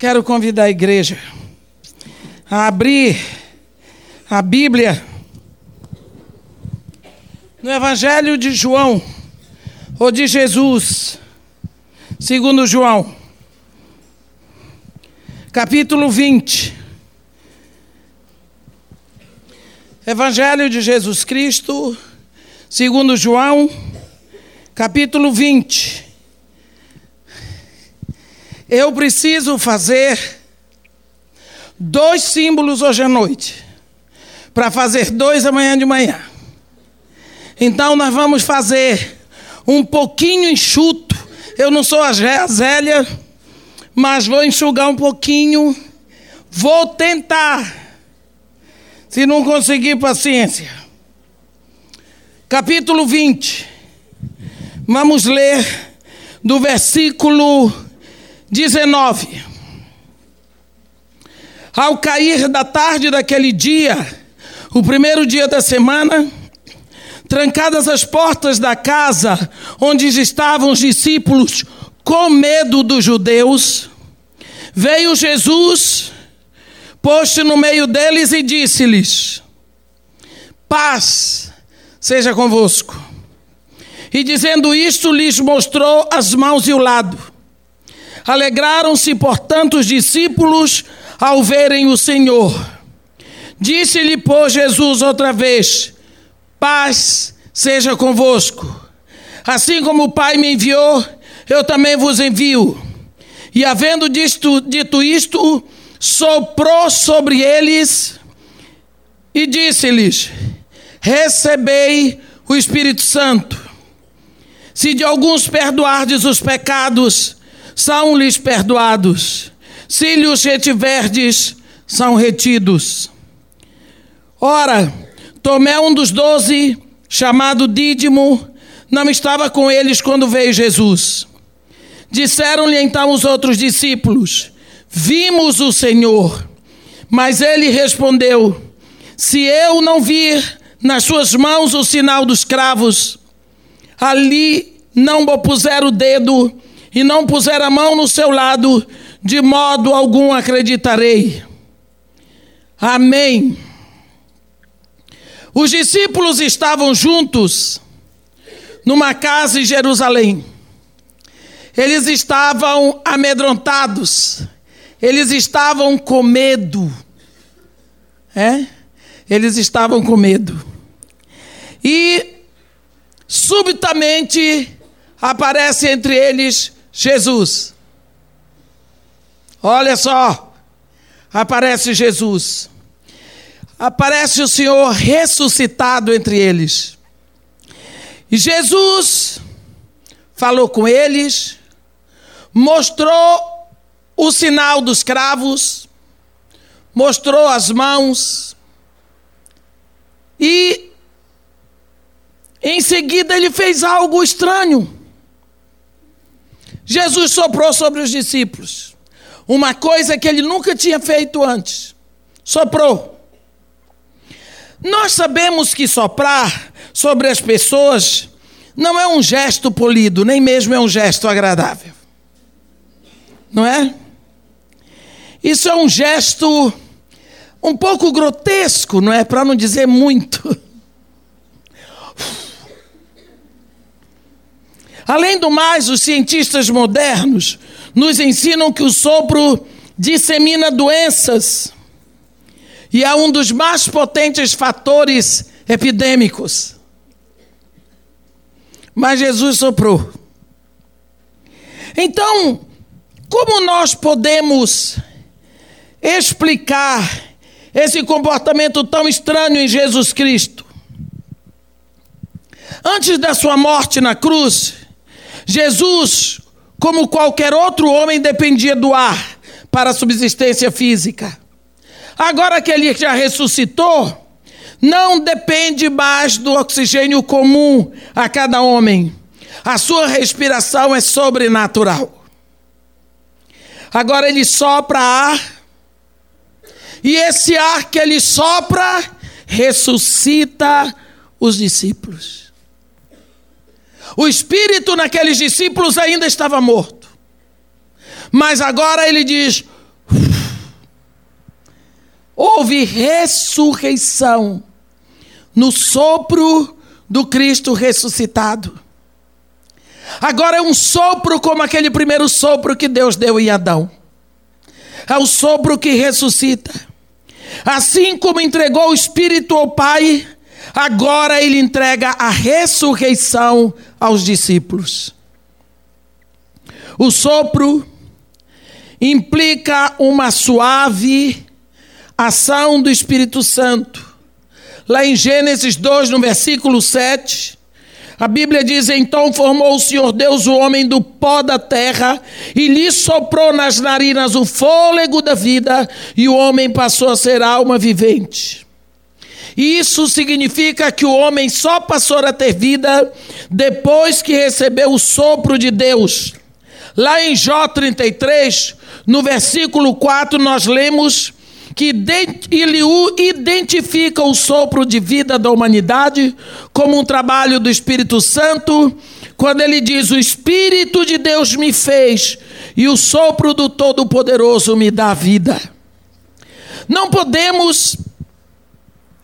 Quero convidar a igreja a abrir a Bíblia no Evangelho de João, ou de Jesus, segundo João, capítulo 20. Evangelho de Jesus Cristo, segundo João, capítulo 20. Eu preciso fazer dois símbolos hoje à noite, para fazer dois amanhã de manhã. Então nós vamos fazer um pouquinho enxuto. Eu não sou a Zélia, mas vou enxugar um pouquinho. Vou tentar. Se não conseguir, paciência. Capítulo 20. Vamos ler do versículo 19. Ao cair da tarde daquele dia, o primeiro dia da semana, trancadas as portas da casa onde estavam os discípulos com medo dos judeus, veio Jesus, pôs-se no meio deles e disse-lhes: Paz seja convosco. E dizendo isto, lhes mostrou as mãos e o lado. Alegraram-se, portanto, os discípulos ao verem o Senhor. Disse-lhe, pois, Jesus outra vez: Paz seja convosco. Assim como o Pai me enviou, eu também vos envio. E havendo dito, dito isto, soprou sobre eles e disse-lhes: Recebei o Espírito Santo. Se de alguns perdoardes os pecados, são-lhes perdoados. Se lhes retiverdes, são retidos. Ora, Tomé, um dos doze, chamado Dídimo, não estava com eles quando veio Jesus. Disseram-lhe então os outros discípulos: Vimos o Senhor. Mas ele respondeu: Se eu não vir nas suas mãos o sinal dos cravos, ali não puser o dedo e não puser a mão no seu lado, de modo algum acreditarei. Amém. Os discípulos estavam juntos numa casa em Jerusalém. Eles estavam amedrontados, eles estavam com medo. É? Eles estavam com medo. E subitamente aparece entre eles Jesus. Olha só, aparece Jesus. Aparece o Senhor ressuscitado entre eles. E Jesus falou com eles, mostrou o sinal dos cravos, mostrou as mãos, e em seguida ele fez algo estranho. Jesus soprou sobre os discípulos uma coisa que ele nunca tinha feito antes. Soprou. Nós sabemos que soprar sobre as pessoas não é um gesto polido, nem mesmo é um gesto agradável. Não é? Isso é um gesto um pouco grotesco, não é? Para não dizer muito. Além do mais, os cientistas modernos nos ensinam que o sopro dissemina doenças e é um dos mais potentes fatores epidêmicos. Mas Jesus soprou. Então, como nós podemos explicar esse comportamento tão estranho em Jesus Cristo? Antes da sua morte na cruz, Jesus, como qualquer outro homem, dependia do ar para a subsistência física. Agora que ele já ressuscitou, não depende mais do oxigênio comum a cada homem. A sua respiração é sobrenatural. Agora ele sopra ar, e esse ar que ele sopra ressuscita os discípulos. O espírito naqueles discípulos ainda estava morto. Mas agora ele diz: houve ressurreição no sopro do Cristo ressuscitado. Agora é um sopro como aquele primeiro sopro que Deus deu em Adão. É o sopro que ressuscita. Assim como entregou o Espírito ao Pai, agora ele entrega a ressurreição aos discípulos. O sopro implica uma suave ação do Espírito Santo. Lá em Gênesis 2, no versículo 7, a Bíblia diz: Então formou o Senhor Deus o homem do pó da terra e lhe soprou nas narinas o fôlego da vida, e o homem passou a ser alma vivente. Isso significa que o homem só passou a ter vida depois que recebeu o sopro de Deus. Lá em Jó 33, no versículo 4, nós lemos que ele identifica o sopro de vida da humanidade como um trabalho do Espírito Santo, quando ele diz: O Espírito de Deus me fez e o sopro do Todo-Poderoso me dá vida. Não podemos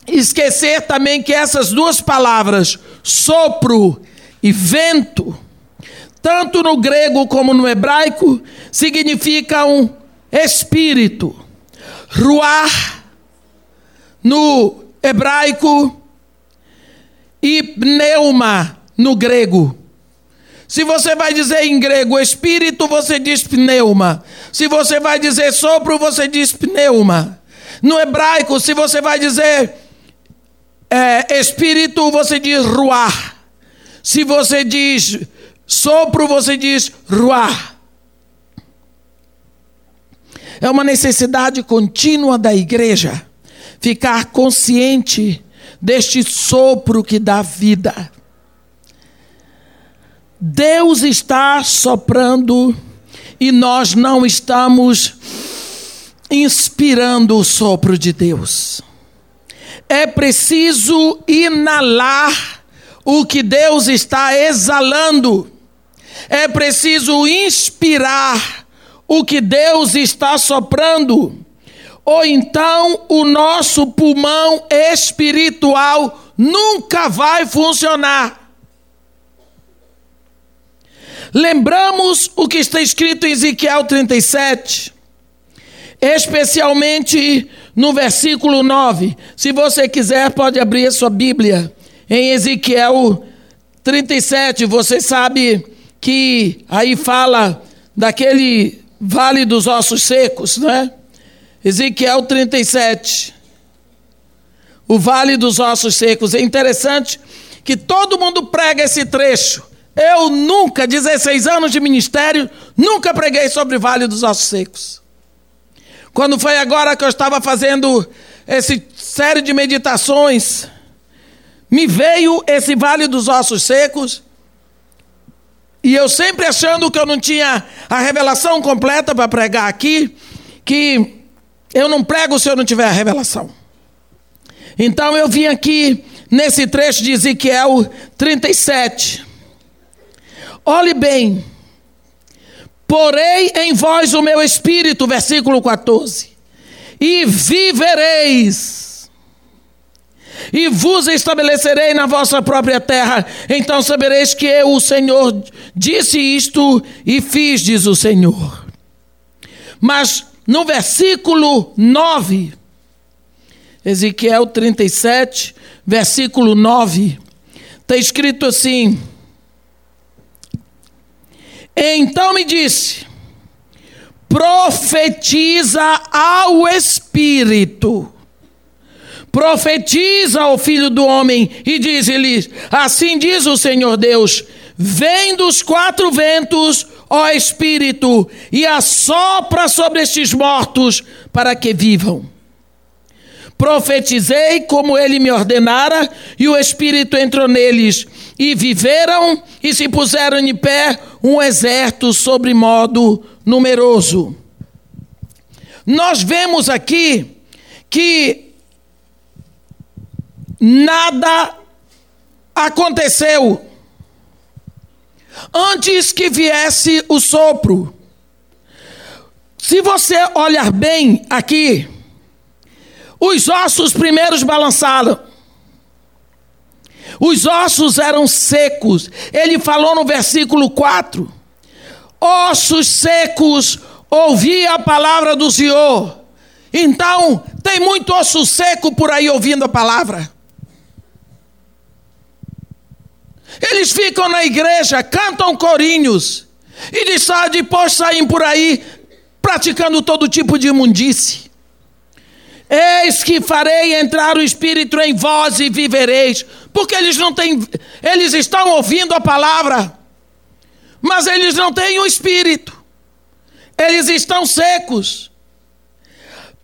esquecer também que essas duas palavras, sopro e vento, tanto no grego como no hebraico, significam espírito. Ruar, no hebraico, e pneuma, no grego. Se você vai dizer em grego espírito, você diz pneuma. Se você vai dizer sopro, você diz pneuma. No hebraico, se você vai dizer é, espírito, você diz ruar. Se você diz sopro, você diz ruar. É uma necessidade contínua da igreja ficar consciente deste sopro que dá vida. Deus está soprando e nós não estamos inspirando o sopro de Deus. É preciso inalar o que Deus está exalando. É preciso inspirar o que Deus está soprando, ou então o nosso pulmão espiritual nunca vai funcionar. Lembramos o que está escrito em Ezequiel 37, especialmente no versículo 9. Se você quiser, pode abrir sua Bíblia em Ezequiel 37. Você sabe que aí fala daquele Vale dos Ossos Secos, né? Ezequiel 37. O Vale dos Ossos Secos. É interessante que todo mundo prega esse trecho. Eu nunca, 16 anos de ministério, nunca preguei sobre o Vale dos Ossos Secos. Quando foi agora que eu estava fazendo essa série de meditações, me veio esse Vale dos Ossos Secos e eu sempre achando que eu não tinha a revelação completa para pregar aqui, que eu não prego se eu não tiver a revelação. Então eu vim aqui nesse trecho de Ezequiel 37. Olhe bem. Porei em vós o meu espírito, versículo 14, e vivereis e vos estabelecerei na vossa própria terra. Então sabereis que eu, o Senhor, disse isto e fiz, diz o Senhor. Mas no versículo 9, Ezequiel 37, versículo 9, está escrito assim: Então me disse, profetiza ao Espírito profetiza ao filho do homem e diz-lhe: Assim diz o Senhor Deus: Vem dos quatro ventos, ó Espírito, e assopra sobre estes mortos para que vivam. Profetizei como ele me ordenara, e o Espírito entrou neles, e viveram e se puseram em pé um exército sobre modo numeroso. Nós vemos aqui que nada aconteceu antes que viesse o sopro. Se você olhar bem aqui, Os ossos primeiros balançaram. Os ossos eram secos. Ele falou no versículo 4: Ossos secos, ouvi a palavra do Senhor. Então, tem muito osso seco por aí ouvindo a palavra. Eles ficam na igreja, cantam corinhos, e depois saem por aí praticando todo tipo de imundície. Eis que farei entrar o Espírito em vós e vivereis. Porque eles não têm, eles estão ouvindo a palavra, mas eles não têm o Espírito. Eles estão secos.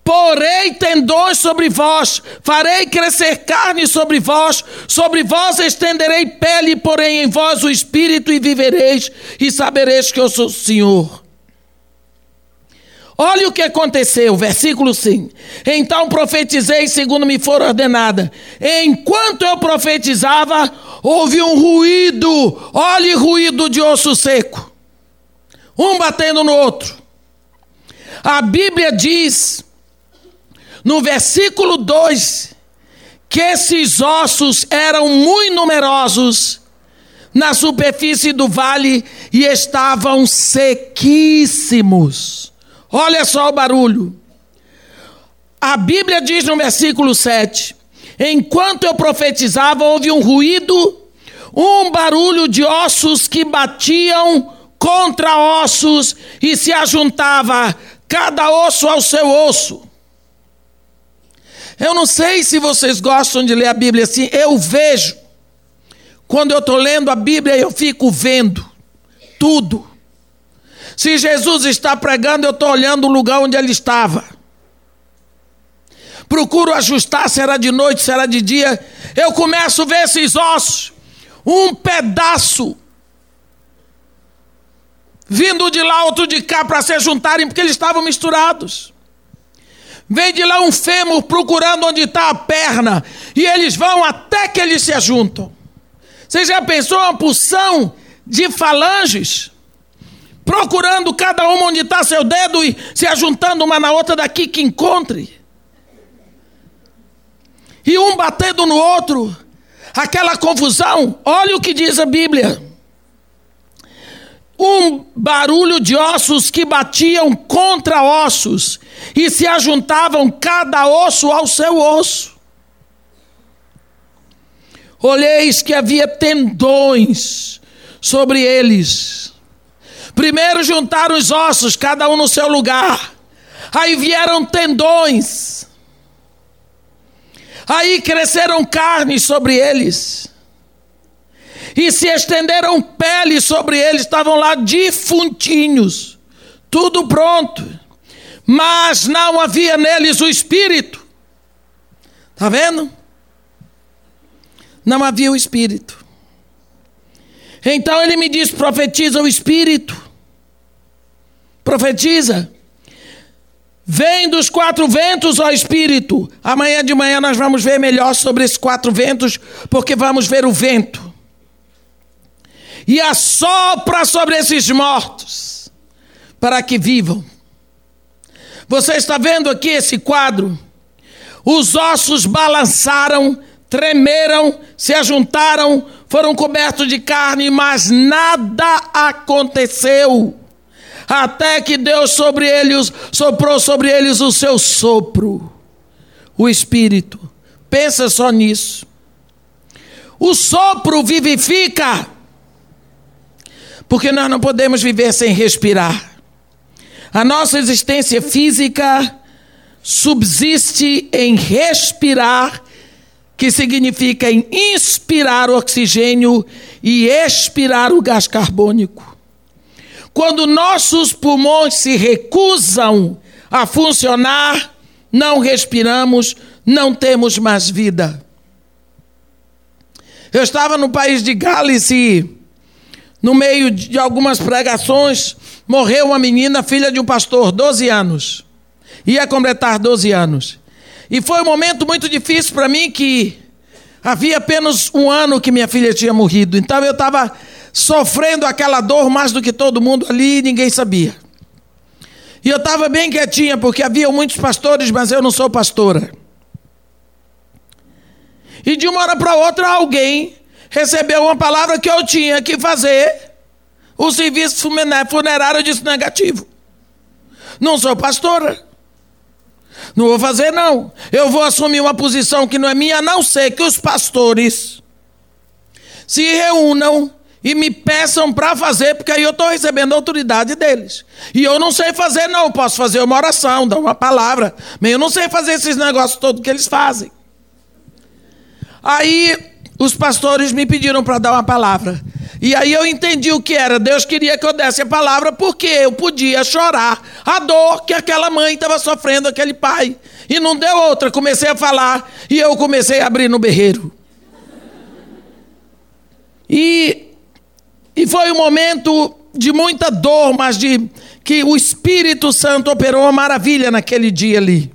Porei tendões sobre vós, farei crescer carne sobre vós, sobre vós estenderei pele, porém em vós o espírito e vivereis, e sabereis que eu sou o Senhor. Olha o que aconteceu, versículo 5. Então profetizei segundo me for ordenada. Enquanto eu profetizava, houve um ruído, olhe ruído de osso seco, um batendo no outro. A Bíblia diz no versículo 2, que esses ossos eram muito numerosos na superfície do vale e estavam sequíssimos. Olha só o barulho. A Bíblia diz no versículo 7: Enquanto eu profetizava, houve um ruído, um barulho de ossos que batiam contra ossos e se ajuntava cada osso ao seu osso. Eu não sei se vocês gostam de ler a Bíblia assim, eu vejo. Quando eu estou lendo a Bíblia, eu fico vendo tudo. Se Jesus está pregando, eu estou olhando o lugar onde ele estava. Procuro ajustar se era de noite, se era de dia. Eu começo a ver esses ossos, um pedaço vindo de lá, outro de cá, para se juntarem, porque eles estavam misturados. Vem de lá um fêmur procurando onde está a perna. E eles vão até que eles se ajuntam. Você já pensou uma pulsão de falanges? Procurando cada uma onde está seu dedo e se ajuntando uma na outra daqui que encontre. E um batendo no outro. Aquela confusão. Olha o que diz a Bíblia um barulho de ossos que batiam contra ossos e se ajuntavam cada osso ao seu osso. Olheis que havia tendões sobre eles. Primeiro juntaram os ossos, cada um no seu lugar. Aí vieram tendões. Aí cresceram carnes sobre eles e se estenderam peles sobre eles, estavam lá defuntinhos, tudo pronto, mas não havia neles o Espírito. Está vendo? Não havia o Espírito. Então ele me diz: profetiza o Espírito. Profetiza. Vem dos quatro ventos, ó Espírito. Amanhã de manhã nós vamos ver melhor sobre esses quatro ventos, porque vamos ver o vento e assopra sobre esses mortos, para que vivam. Você está vendo aqui esse quadro? Os ossos balançaram, tremeram, se ajuntaram, foram cobertos de carne, mas nada aconteceu. Até que Deus sobre eles soprou sobre eles o seu sopro, o espírito. Pensa só nisso. O sopro vivifica. Porque nós não podemos viver sem respirar. A nossa existência física subsiste em respirar, que significa em inspirar o oxigênio e expirar o gás carbônico. Quando nossos pulmões se recusam a funcionar, não respiramos, não temos mais vida. Eu estava no país de Gales e no meio de algumas pregações, morreu uma menina, filha de um pastor, 12 anos. Ia completar 12 anos. E foi um momento muito difícil para mim que havia apenas um ano que minha filha tinha morrido. Então eu estava sofrendo aquela dor mais do que todo mundo ali ninguém sabia. E eu estava bem quietinha, porque havia muitos pastores, mas eu não sou pastora. E de uma hora para outra, alguém recebeu uma palavra que eu tinha que fazer. O serviço funerário disse negativo. Não sou pastora. Não vou fazer, não. Eu vou assumir uma posição que não é minha, a não ser que os pastores se reúnam e me peçam para fazer, porque aí eu estou recebendo a autoridade deles. E eu não sei fazer, não. Posso fazer uma oração, dar uma palavra, mas eu não sei fazer esses negócios todos que eles fazem. Aí os pastores me pediram para dar uma palavra. E aí eu entendi o que era. Deus queria que eu desse a palavra porque eu podia chorar a dor que aquela mãe estava sofrendo, aquele pai. E não deu outra. Comecei a falar e eu comecei a abrir no berreiro. E, e foi um momento de muita dor, mas de que o Espírito Santo operou uma maravilha naquele dia ali.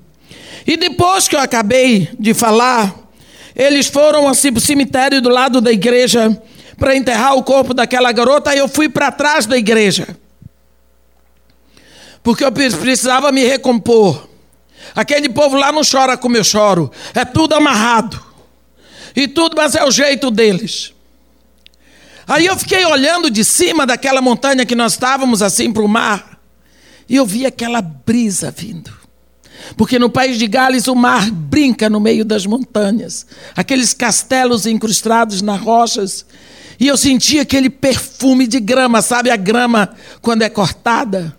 E depois que eu acabei de falar, eles foram assim para o cemitério do lado da igreja para enterrar o corpo daquela garota, aí eu fui para trás da igreja. Porque eu precisava me recompor. Aquele povo lá não chora como eu choro, é tudo amarrado. E tudo, mas é o jeito deles. Aí eu fiquei olhando de cima daquela montanha que nós estávamos assim para o mar, e eu vi aquela brisa vindo. Porque no país de Gales o mar brinca no meio das montanhas, aqueles castelos incrustados nas rochas, e eu senti aquele perfume de grama, sabe a grama quando é cortada?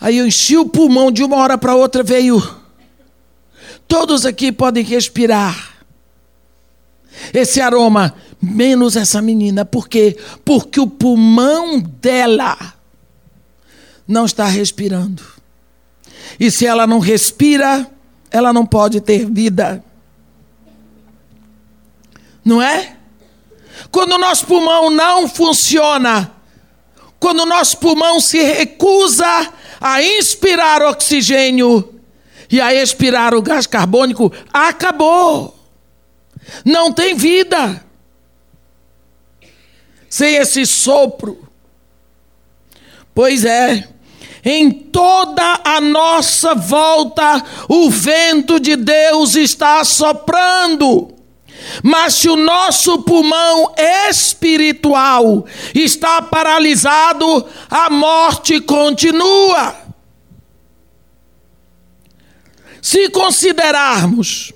Aí eu enchi o pulmão de uma hora para outra veio. Todos aqui podem respirar. Esse aroma menos essa menina. Por quê? Porque o pulmão dela não está respirando. E se ela não respira, ela não pode ter vida. Não é? Quando o nosso pulmão não funciona, quando o nosso pulmão se recusa a inspirar oxigênio e a expirar o gás carbônico, acabou. Não tem vida sem esse sopro. Pois é, em toda a nossa volta, o vento de Deus está soprando. Mas se o nosso pulmão espiritual está paralisado, a morte continua. Se considerarmos,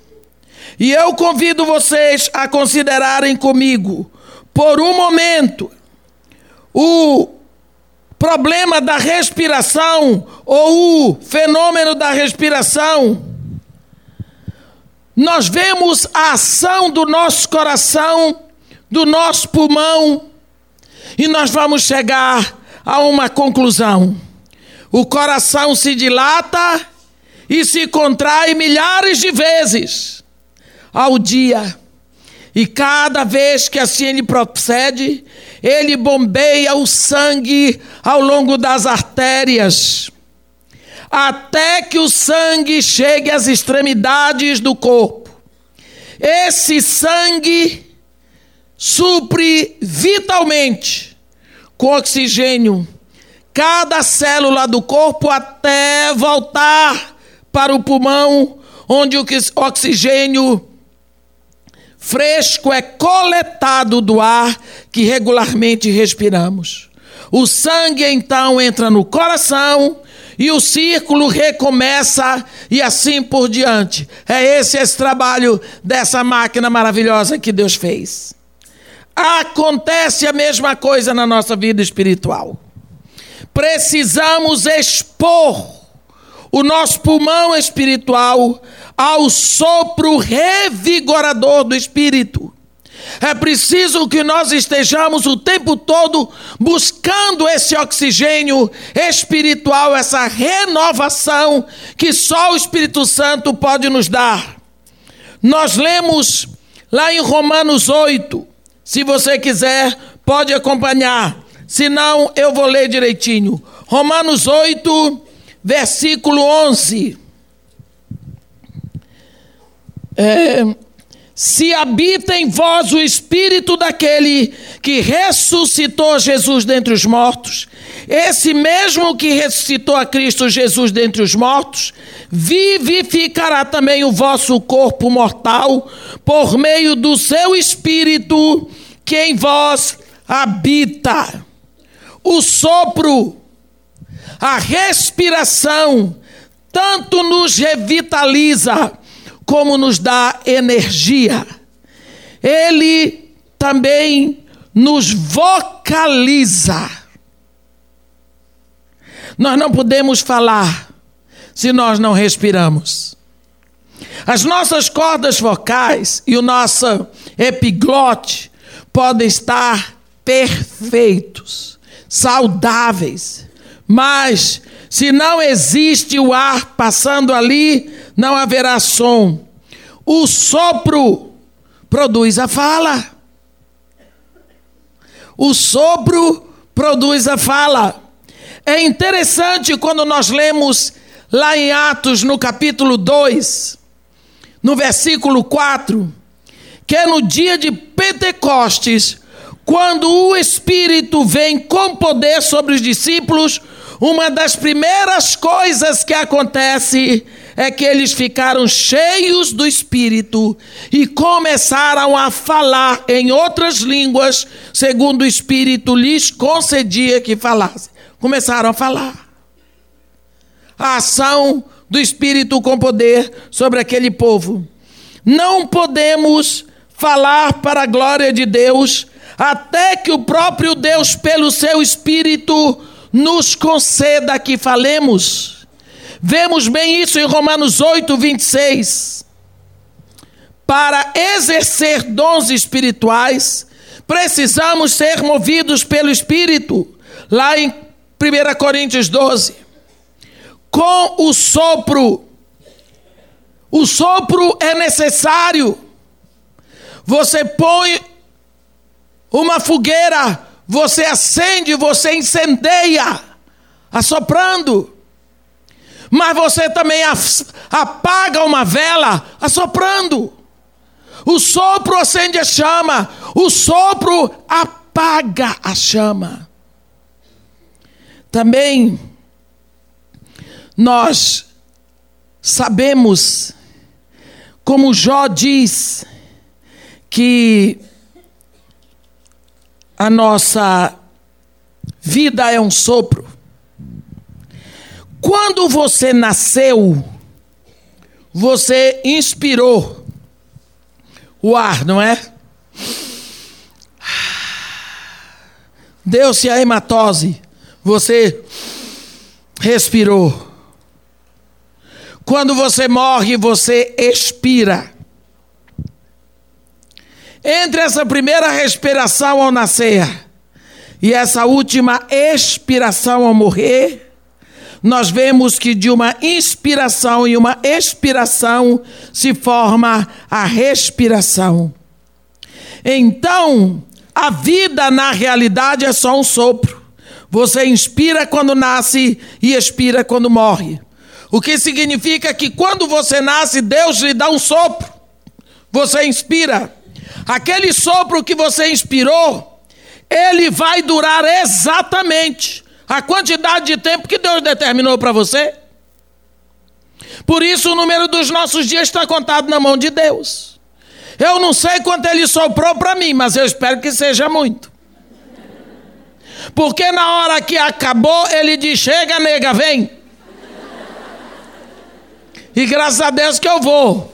e eu convido vocês a considerarem comigo, por um momento, o problema da respiração ou o fenômeno da respiração, nós vemos a ação do nosso coração, do nosso pulmão, e nós vamos chegar a uma conclusão. O coração se dilata e se contrai milhares de vezes ao dia. E cada vez que assim ele procede, ele bombeia o sangue ao longo das artérias, até que o sangue chegue às extremidades do corpo. Esse sangue supre vitalmente com oxigênio cada célula do corpo até voltar para o pulmão, onde o oxigênio fresco é coletado do ar que regularmente respiramos. O sangue então entra no coração e o círculo recomeça e assim por diante. É esse esse trabalho dessa máquina maravilhosa que Deus fez. Acontece a mesma coisa na nossa vida espiritual. Precisamos expor o nosso pulmão espiritual ao sopro revigorador do Espírito. É preciso que nós estejamos o tempo todo buscando esse oxigênio espiritual, essa renovação que só o Espírito Santo pode nos dar. Nós lemos lá em Romanos 8, se você quiser, pode acompanhar, se não, eu vou ler direitinho. Romanos 8, versículo 11. É, se habita em vós o espírito daquele que ressuscitou Jesus dentre os mortos, esse mesmo que ressuscitou a Cristo Jesus dentre os mortos, vivificará também o vosso corpo mortal por meio do seu espírito que em vós habita. O sopro, a respiração, tanto nos revitaliza, como nos dá energia. Ele também nos vocaliza. Nós não podemos falar se nós não respiramos. As nossas cordas vocais e o nosso epiglote podem estar perfeitos, saudáveis, mas se não existe o ar passando ali, não haverá som. O sopro produz a fala. O sopro produz a fala. É interessante quando nós lemos lá em Atos, no capítulo 2, no versículo 4, que é no dia de Pentecostes, quando o Espírito vem com poder sobre os discípulos, uma das primeiras coisas que acontece é que eles ficaram cheios do Espírito e começaram a falar em outras línguas, segundo o Espírito lhes concedia que falassem. Começaram a falar. A ação do Espírito com poder sobre aquele povo. Não podemos falar para a glória de Deus até que o próprio Deus, pelo seu Espírito, nos conceda que falemos. Vemos bem isso em Romanos 8, 26. Para exercer dons espirituais, precisamos ser movidos pelo Espírito, lá em 1 Coríntios 12. Com o sopro, o sopro é necessário. Você põe uma fogueira, você acende, você incendeia, assoprando. Mas você também apaga uma vela assoprando. O sopro acende a chama, o sopro apaga a chama. Também nós sabemos, como Jó diz, que a nossa vida é um sopro. Quando você nasceu, você inspirou o ar, não é? Deu-se a hematose, você respirou. Quando você morre, você expira. Entre essa primeira respiração ao nascer e essa última expiração ao morrer, nós vemos que de uma inspiração e uma expiração se forma a respiração. Então, a vida na realidade é só um sopro. Você inspira quando nasce e expira quando morre. O que significa que quando você nasce, Deus lhe dá um sopro. Você inspira. Aquele sopro que você inspirou, ele vai durar exatamente a quantidade de tempo que Deus determinou para você. Por isso o número dos nossos dias está contado na mão de Deus. Eu não sei quanto ele soprou para mim, mas eu espero que seja muito. Porque na hora que acabou, ele diz: chega, nega, vem. E graças a Deus que eu vou.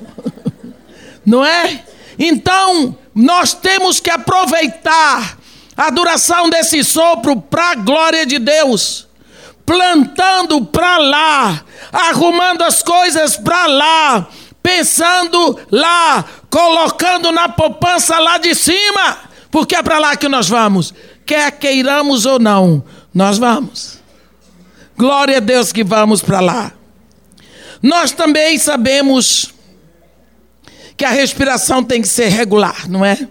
Não é? Então, nós temos que aproveitar a duração desse sopro para a glória de Deus, plantando para lá, arrumando as coisas para lá, pensando lá, colocando na poupança lá de cima, porque é para lá que nós vamos, quer queiramos ou não, nós vamos. Glória a Deus que vamos para lá. Nós também sabemos que a respiração tem que ser regular, não é?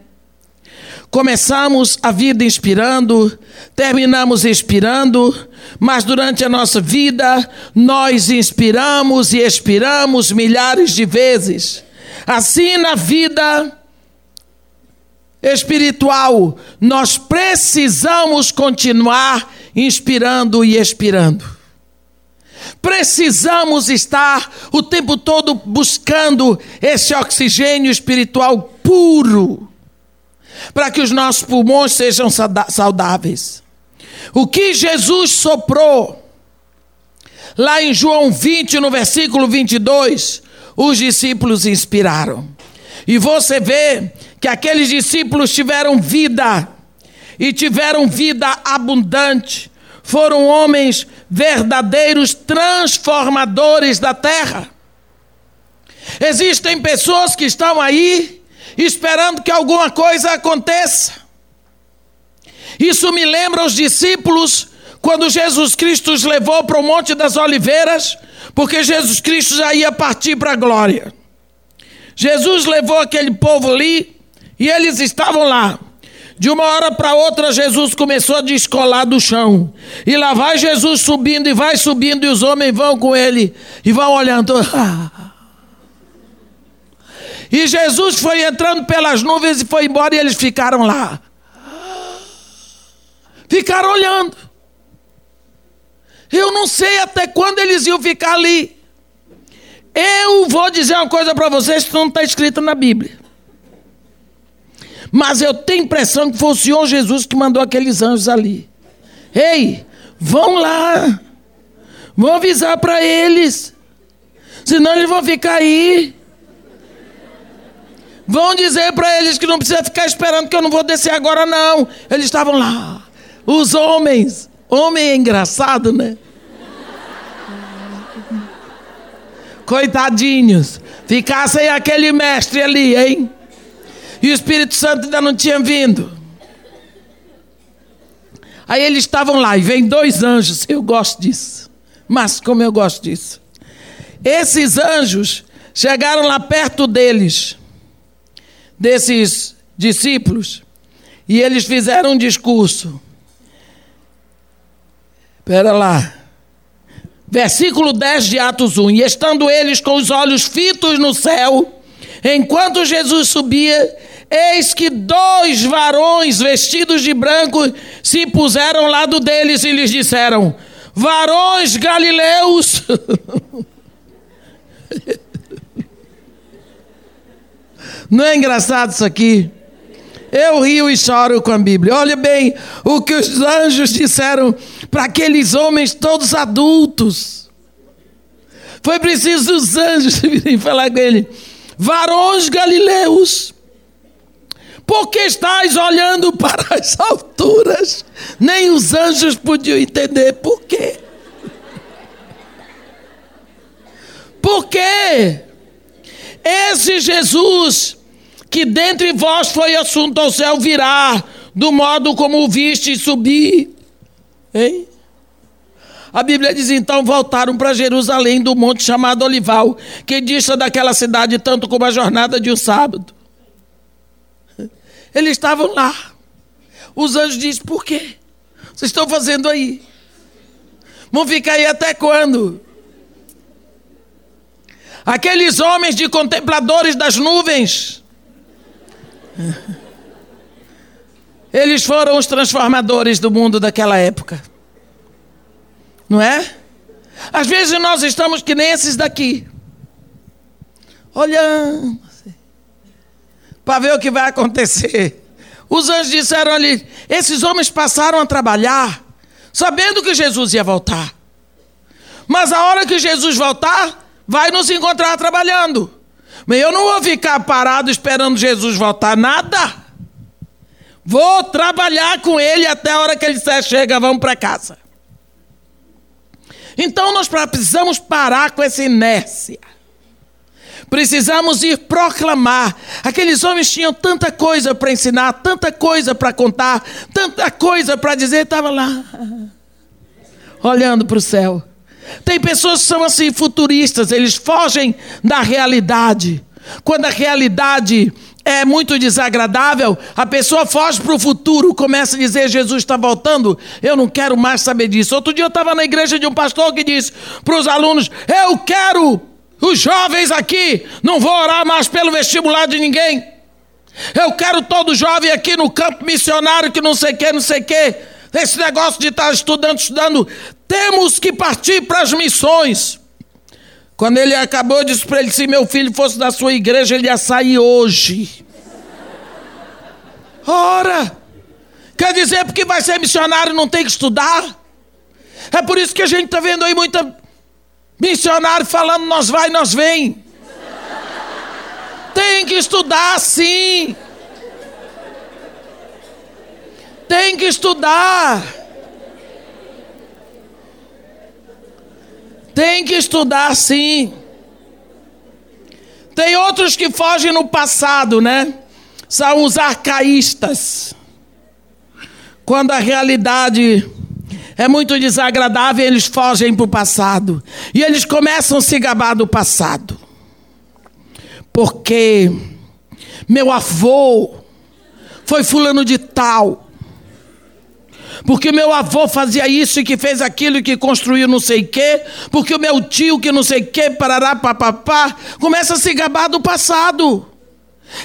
Começamos a vida inspirando, terminamos expirando, mas durante a nossa vida nós inspiramos e expiramos milhares de vezes. Assim na vida espiritual, nós precisamos continuar inspirando e expirando. Precisamos estar o tempo todo buscando esse oxigênio espiritual puro, para que os nossos pulmões sejam saudáveis. O que Jesus soprou, lá em João 20, no versículo 22, os discípulos inspiraram. E você vê que aqueles discípulos tiveram vida, e tiveram vida abundante, foram homens verdadeiros transformadores da terra. Existem pessoas que estão aí esperando que alguma coisa aconteça. Isso me lembra os discípulos quando Jesus Cristo os levou para o Monte das Oliveiras, porque Jesus Cristo já ia partir para a glória. Jesus levou aquele povo ali e eles estavam lá. De uma hora para outra, Jesus começou a descolar do chão. E lá vai Jesus subindo e vai subindo, e os homens vão com ele e vão olhando. E Jesus foi entrando pelas nuvens e foi embora, e eles ficaram lá. Ficaram olhando. Eu não sei até quando eles iam ficar ali. Eu vou dizer uma coisa para vocês que não está escrito na Bíblia. Mas eu tenho impressão que foi o Senhor Jesus que mandou aqueles anjos ali. Ei, vão lá. Vão avisar para eles. Senão eles vão ficar aí. Vão dizer para eles que não precisa ficar esperando que eu não vou descer agora não. Eles estavam lá. Os homens. Homem é engraçado, né? Coitadinhos. Ficassem aquele mestre ali, hein? E o Espírito Santo ainda não tinha vindo. Aí eles estavam lá e vem dois anjos. Eu gosto disso. Mas como eu gosto disso. Esses anjos chegaram lá perto deles, desses discípulos, e eles fizeram um discurso. Espera lá. Versículo 10 de Atos 1. E estando eles com os olhos fitos no céu, enquanto Jesus subia, Eis que dois varões vestidos de branco se puseram ao lado deles e lhes disseram: Varões galileus. Não é engraçado isso aqui? Eu rio e choro com a Bíblia. Olha bem o que os anjos disseram para aqueles homens todos adultos. Foi preciso os anjos virem falar com ele. Varões galileus, porque estáis olhando para as alturas? Nem os anjos podiam entender por quê. Por quê? Esse Jesus, que dentre vós foi assunto ao céu, virá do modo como o viste subir. Hein? A Bíblia diz então: voltaram para Jerusalém do monte chamado Olival, que dista daquela cidade tanto como a jornada de um sábado. Eles estavam lá. Os anjos dizem: Por quê? Vocês estão fazendo aí? Vão ficar aí até quando? Aqueles homens de contempladores das nuvens. Eles foram os transformadores do mundo daquela época. Não é? Às vezes nós estamos que nem esses daqui. Olhando para ver o que vai acontecer. Os anjos disseram ali: esses homens passaram a trabalhar, sabendo que Jesus ia voltar. Mas a hora que Jesus voltar, vai nos encontrar trabalhando. Mas eu não vou ficar parado esperando Jesus voltar, nada. Vou trabalhar com ele até a hora que ele disser: chega, vamos para casa. Então nós precisamos parar com essa inércia. Precisamos ir proclamar. Aqueles homens tinham tanta coisa para ensinar, tanta coisa para contar, tanta coisa para dizer, estava lá, olhando para o céu. Tem pessoas que são assim, futuristas, eles fogem da realidade. Quando a realidade é muito desagradável, a pessoa foge para o futuro, começa a dizer: Jesus está voltando, eu não quero mais saber disso. Outro dia eu estava na igreja de um pastor que disse para os alunos: Eu quero os jovens aqui, não vou orar mais pelo vestibular de ninguém. Eu quero todo jovem aqui no campo missionário que não sei que, não sei que. Esse negócio de estar estudando, estudando. Temos que partir para as missões. Quando ele acabou, disse para ele: se meu filho fosse da sua igreja, ele ia sair hoje. Ora, quer dizer, porque vai ser missionário não tem que estudar? É por isso que a gente está vendo aí muita missionário falando nós vai, nós vem. Tem que estudar sim. Tem que estudar. Tem que estudar sim. Tem outros que fogem no passado, né? São os arcaístas. Quando a realidade é muito desagradável, eles fogem para o passado. E eles começam a se gabar do passado. Porque meu avô foi fulano de tal. Porque meu avô fazia isso e que fez aquilo e que construiu não sei o quê. Porque o meu tio que não sei o quê, parará, papapá. Começa a se gabar do passado.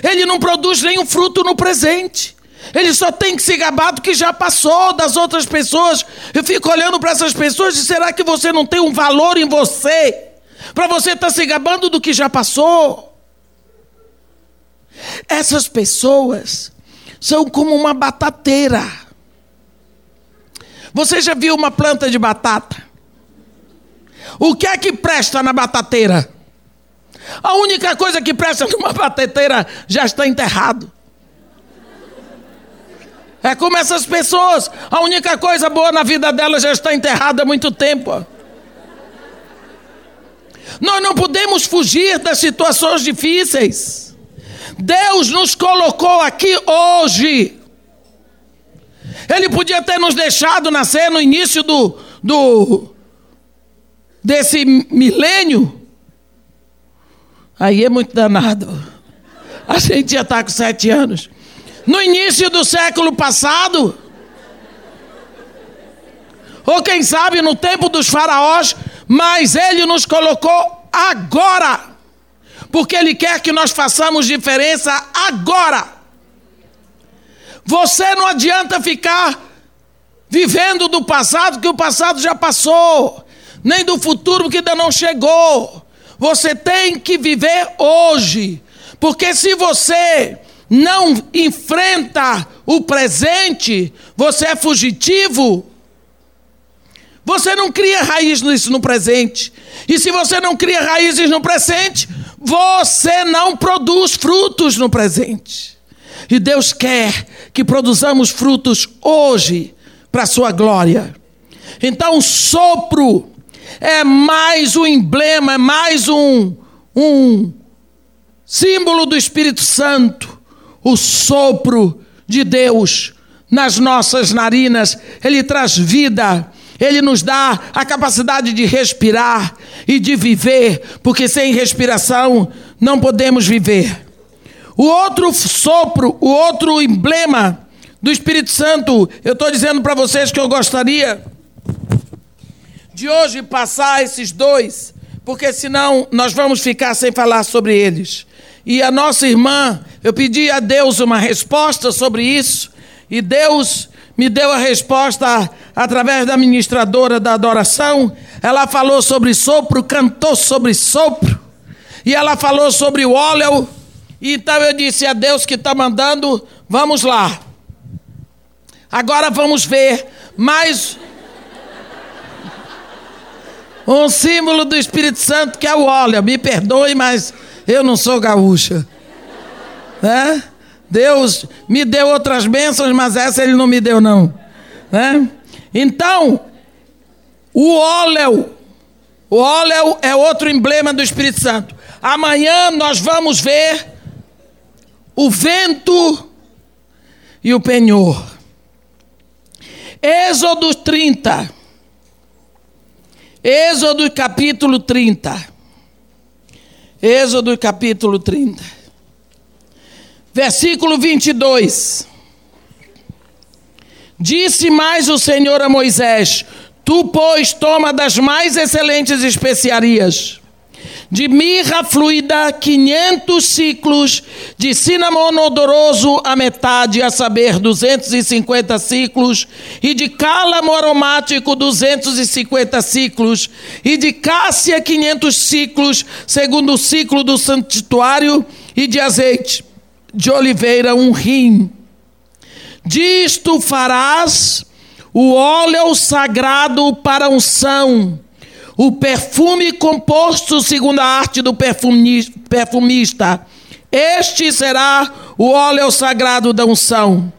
Ele não produz nenhum fruto no presente. Ele só tem que se gabar do que já passou das outras pessoas. Eu fico olhando para essas pessoas e será que você não tem um valor em você? Para você estar tá se gabando do que já passou? Essas pessoas são como uma batateira. Você já viu uma planta de batata? O que é que presta na batateira? A única coisa que presta numa batateira já está enterrado. É como essas pessoas, a única coisa boa na vida delas já está enterrada há muito tempo. Nós não podemos fugir das situações difíceis. Deus nos colocou aqui hoje. Ele podia ter nos deixado nascer no início do, do desse milênio. Aí é muito danado. A gente já está com sete anos no início do século passado. Ou quem sabe no tempo dos faraós, mas ele nos colocou agora. Porque ele quer que nós façamos diferença agora. Você não adianta ficar vivendo do passado, que o passado já passou, nem do futuro que ainda não chegou. Você tem que viver hoje. Porque se você não enfrenta o presente, você é fugitivo. Você não cria raízes no presente. E se você não cria raízes no presente, você não produz frutos no presente. E Deus quer que produzamos frutos hoje para a sua glória. Então, o sopro é mais um emblema, é mais um, um símbolo do Espírito Santo o sopro de Deus nas nossas narinas, ele traz vida, ele nos dá a capacidade de respirar e de viver, porque sem respiração não podemos viver. O outro sopro, o outro emblema do Espírito Santo, eu estou dizendo para vocês que eu gostaria de hoje passar esses dois, porque senão nós vamos ficar sem falar sobre eles. E a nossa irmã, eu pedi a Deus uma resposta sobre isso, e Deus me deu a resposta através da ministradora da adoração. Ela falou sobre sopro, cantou sobre sopro, e ela falou sobre o óleo. Então eu disse a Deus que está mandando, vamos lá. Agora vamos ver mais um símbolo do Espírito Santo que é o óleo. Me perdoe, mas eu não sou gaúcha. Né? Deus me deu outras bênçãos, mas essa ele não me deu, não. Né? Então, o óleo, o óleo é outro emblema do Espírito Santo. Amanhã nós vamos ver o vento e o penhor. Êxodo 30. Êxodo capítulo 30. Êxodo capítulo 30. Versículo 22. Disse mais o Senhor a Moisés: Tu, pois, toma das mais excelentes especiarias, de mirra fluida, 500 ciclos, de cinamono odoroso a metade, a saber, 250 ciclos, e de cálamo aromático, 250 ciclos, e de cássia, 500 ciclos, segundo o ciclo do santuário, e de azeite de oliveira, um rim. Disto farás o óleo sagrado para unção o perfume composto segundo a arte do perfumista. Este será o óleo sagrado da unção.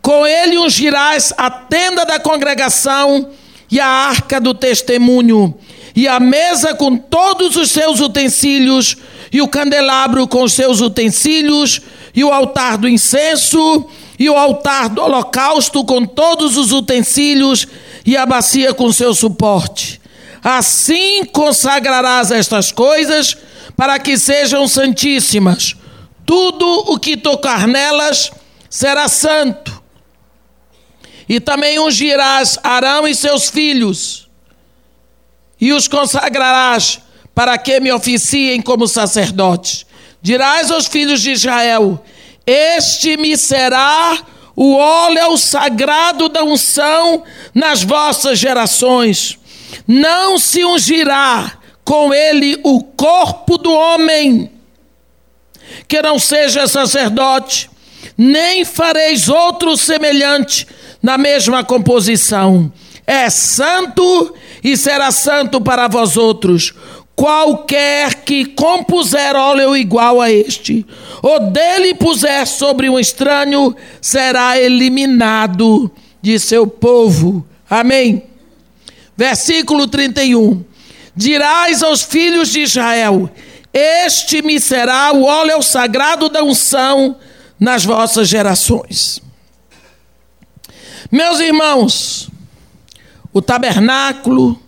Com ele ungirás a tenda da congregação e a arca do testemunho, e a mesa com todos os seus utensílios, e o candelabro com os seus utensílios, e o altar do incenso, e o altar do holocausto com todos os utensílios, e a bacia com seu suporte. Assim consagrarás estas coisas para que sejam santíssimas. Tudo o que tocar nelas será santo. E também ungirás Arão e seus filhos, e os consagrarás para que me oficiem como sacerdotes. Dirás aos filhos de Israel: Este me será o óleo sagrado da unção nas vossas gerações não se ungirá com ele o corpo do homem, que não seja sacerdote, nem fareis outro semelhante na mesma composição. É santo e será santo para vós outros. Qualquer que compuser óleo igual a este, ou dele puser sobre um estranho, será eliminado de seu povo. Amém. Versículo 31. Dirás aos filhos de Israel: Este me será o óleo sagrado da unção nas vossas gerações. Meus irmãos, o tabernáculo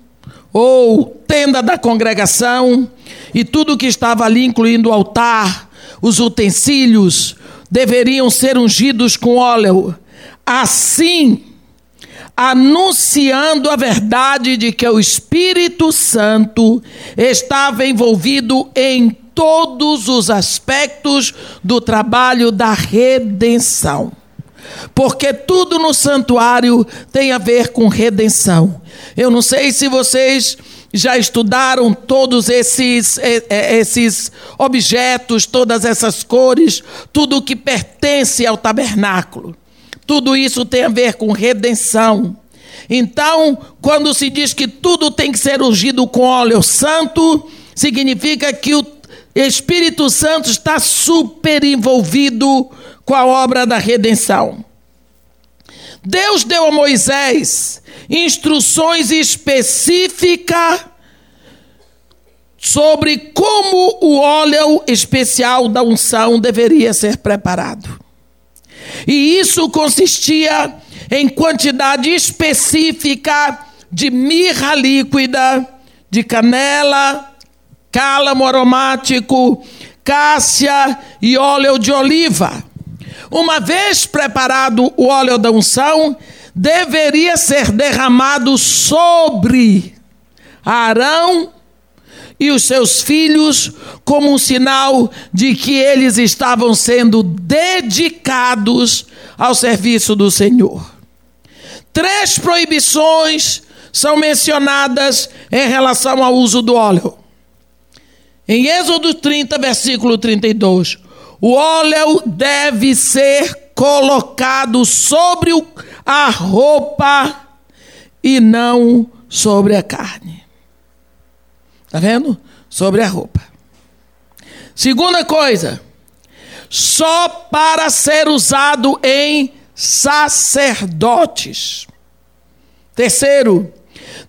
ou tenda da congregação e tudo que estava ali, incluindo o altar, os utensílios, deveriam ser ungidos com óleo. Assim, anunciando a verdade de que o Espírito Santo estava envolvido em todos os aspectos do trabalho da redenção. Porque tudo no santuário tem a ver com redenção. Eu não sei se vocês já estudaram todos esses, esses objetos, todas essas cores, tudo que pertence ao tabernáculo. Tudo isso tem a ver com redenção. Então, quando se diz que tudo tem que ser ungido com óleo santo, significa que o Espírito Santo está super envolvido com a obra da redenção. Deus deu a Moisés instruções específicas sobre como o óleo especial da unção deveria ser preparado. E isso consistia em quantidade específica de mirra líquida, de canela, cálamo aromático, cássia e óleo de oliva. Uma vez preparado o óleo da unção, deveria ser derramado sobre Arão e os seus filhos, como um sinal de que eles estavam sendo dedicados ao serviço do Senhor. Três proibições são mencionadas em relação ao uso do óleo. Em Êxodo 30, versículo 32, o óleo deve ser colocado sobre a roupa e não sobre a carne. Está vendo? Sobre a roupa. Segunda coisa, só para ser usado em sacerdotes. Terceiro,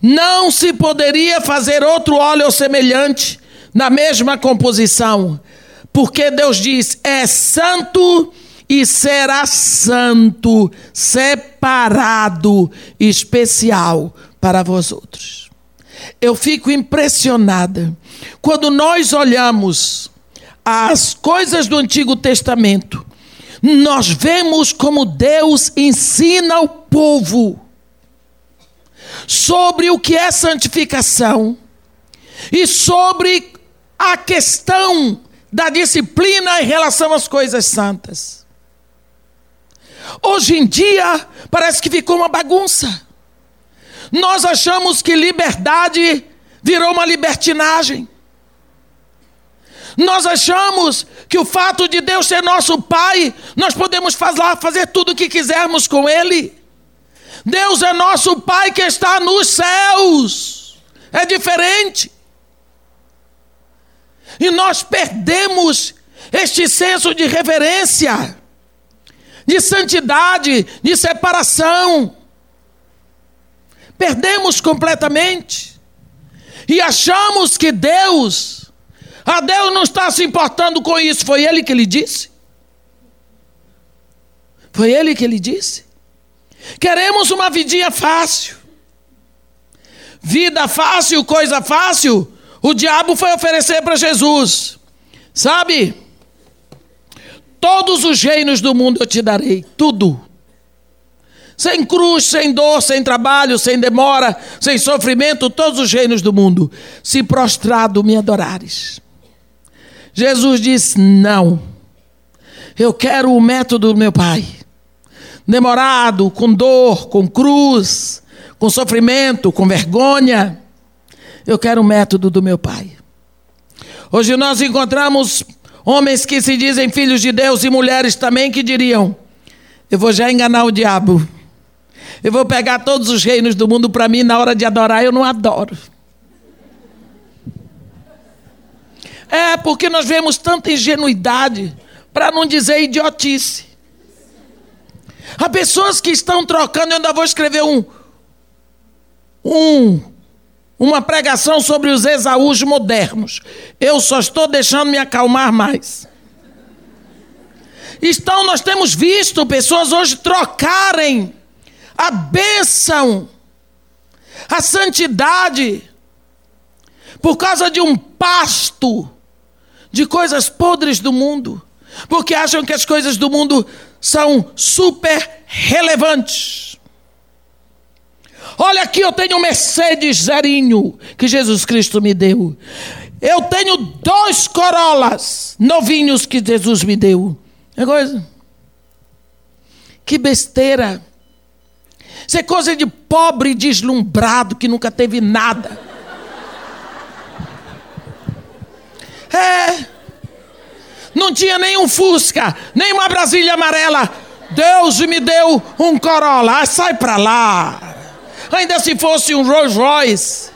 não se poderia fazer outro óleo semelhante na mesma composição, porque Deus diz: é santo e será santo, separado, especial para vós outros eu fico impressionada quando nós olhamos as coisas do Antigo Testamento. Nós vemos como Deus ensina o povo sobre o que é santificação e sobre a questão da disciplina em relação às coisas santas. Hoje em dia, parece que ficou uma bagunça. Nós achamos que liberdade virou uma libertinagem. Nós achamos que o fato de Deus ser nosso Pai, nós podemos fazer, tudo o que quisermos com Ele. Deus é nosso Pai que está nos céus. É diferente. E nós perdemos este senso de reverência, de santidade, de separação. Perdemos completamente. E achamos que Deus, a Deus não está se importando com isso. Foi Ele que lhe disse. Foi Ele que lhe disse. Queremos uma vidinha fácil. Vida fácil, coisa fácil. O diabo foi oferecer para Jesus. Sabe? Todos os reinos do mundo eu te darei. Tudo. Sem cruz, sem dor, sem trabalho, sem demora, sem sofrimento, todos os reinos do mundo. Se prostrado me adorares. Jesus disse: Não. Eu quero o método do meu Pai demorado, com dor, com cruz, com sofrimento, com vergonha. Eu quero o método do meu pai. Hoje nós encontramos homens que se dizem filhos de Deus e mulheres também que diriam: Eu vou já enganar o diabo. Eu vou pegar todos os reinos do mundo para mim, na hora de adorar, eu não adoro. É porque nós vemos tanta ingenuidade, para não dizer idiotice. Há pessoas que estão trocando, eu ainda vou escrever um, um, uma pregação sobre os Esaús modernos. Eu só estou deixando me acalmar mais. Então, nós temos visto pessoas hoje trocarem a bênção, a santidade, por causa de um pasto de coisas podres do mundo, porque acham que as coisas do mundo são super relevantes. Olha aqui, eu tenho um Mercedes zerinho que Jesus Cristo me deu. Eu tenho dois Corollas novinhos que Jesus me deu. É coisa. Que besteira. Isso é coisa de pobre deslumbrado que nunca teve nada. É. Não tinha nenhum Fusca, nem uma Brasília amarela. Deus me deu um Corolla. Ah, sai para lá. Ainda se fosse um Rolls Royce.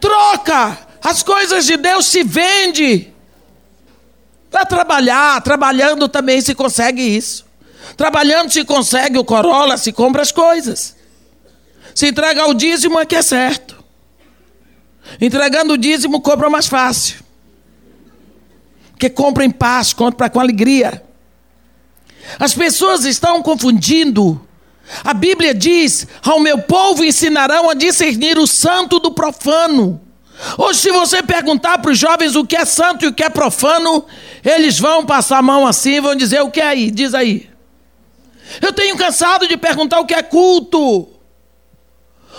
Troca. As coisas de Deus se vende. Para trabalhar, trabalhando também se consegue isso. Trabalhando se consegue o Corolla, se compra as coisas. Se entrega o dízimo é que é certo. Entregando o dízimo, compra mais fácil. Porque compra em paz, compra com alegria. As pessoas estão confundindo. A Bíblia diz: Ao meu povo ensinarão a discernir o santo do profano. Hoje, se você perguntar para os jovens o que é santo e o que é profano, eles vão passar a mão assim e vão dizer: O que é aí? Diz aí. Eu tenho cansado de perguntar o que é culto.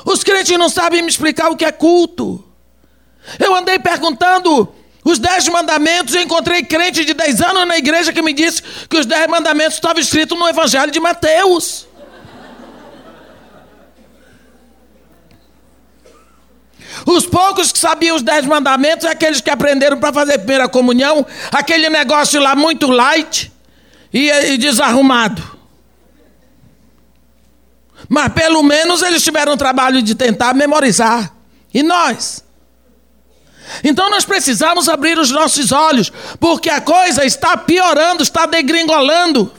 Os crentes não sabem me explicar o que é culto. Eu andei perguntando os dez mandamentos e encontrei crente de dez anos na igreja que me disse que os dez mandamentos estavam escritos no Evangelho de Mateus. Os poucos que sabiam os dez mandamentos é aqueles que aprenderam para fazer primeira comunhão, aquele negócio lá muito light e, e desarrumado. Mas pelo menos eles tiveram o trabalho de tentar memorizar. E nós? Então nós precisamos abrir os nossos olhos, porque a coisa está piorando, está degringolando.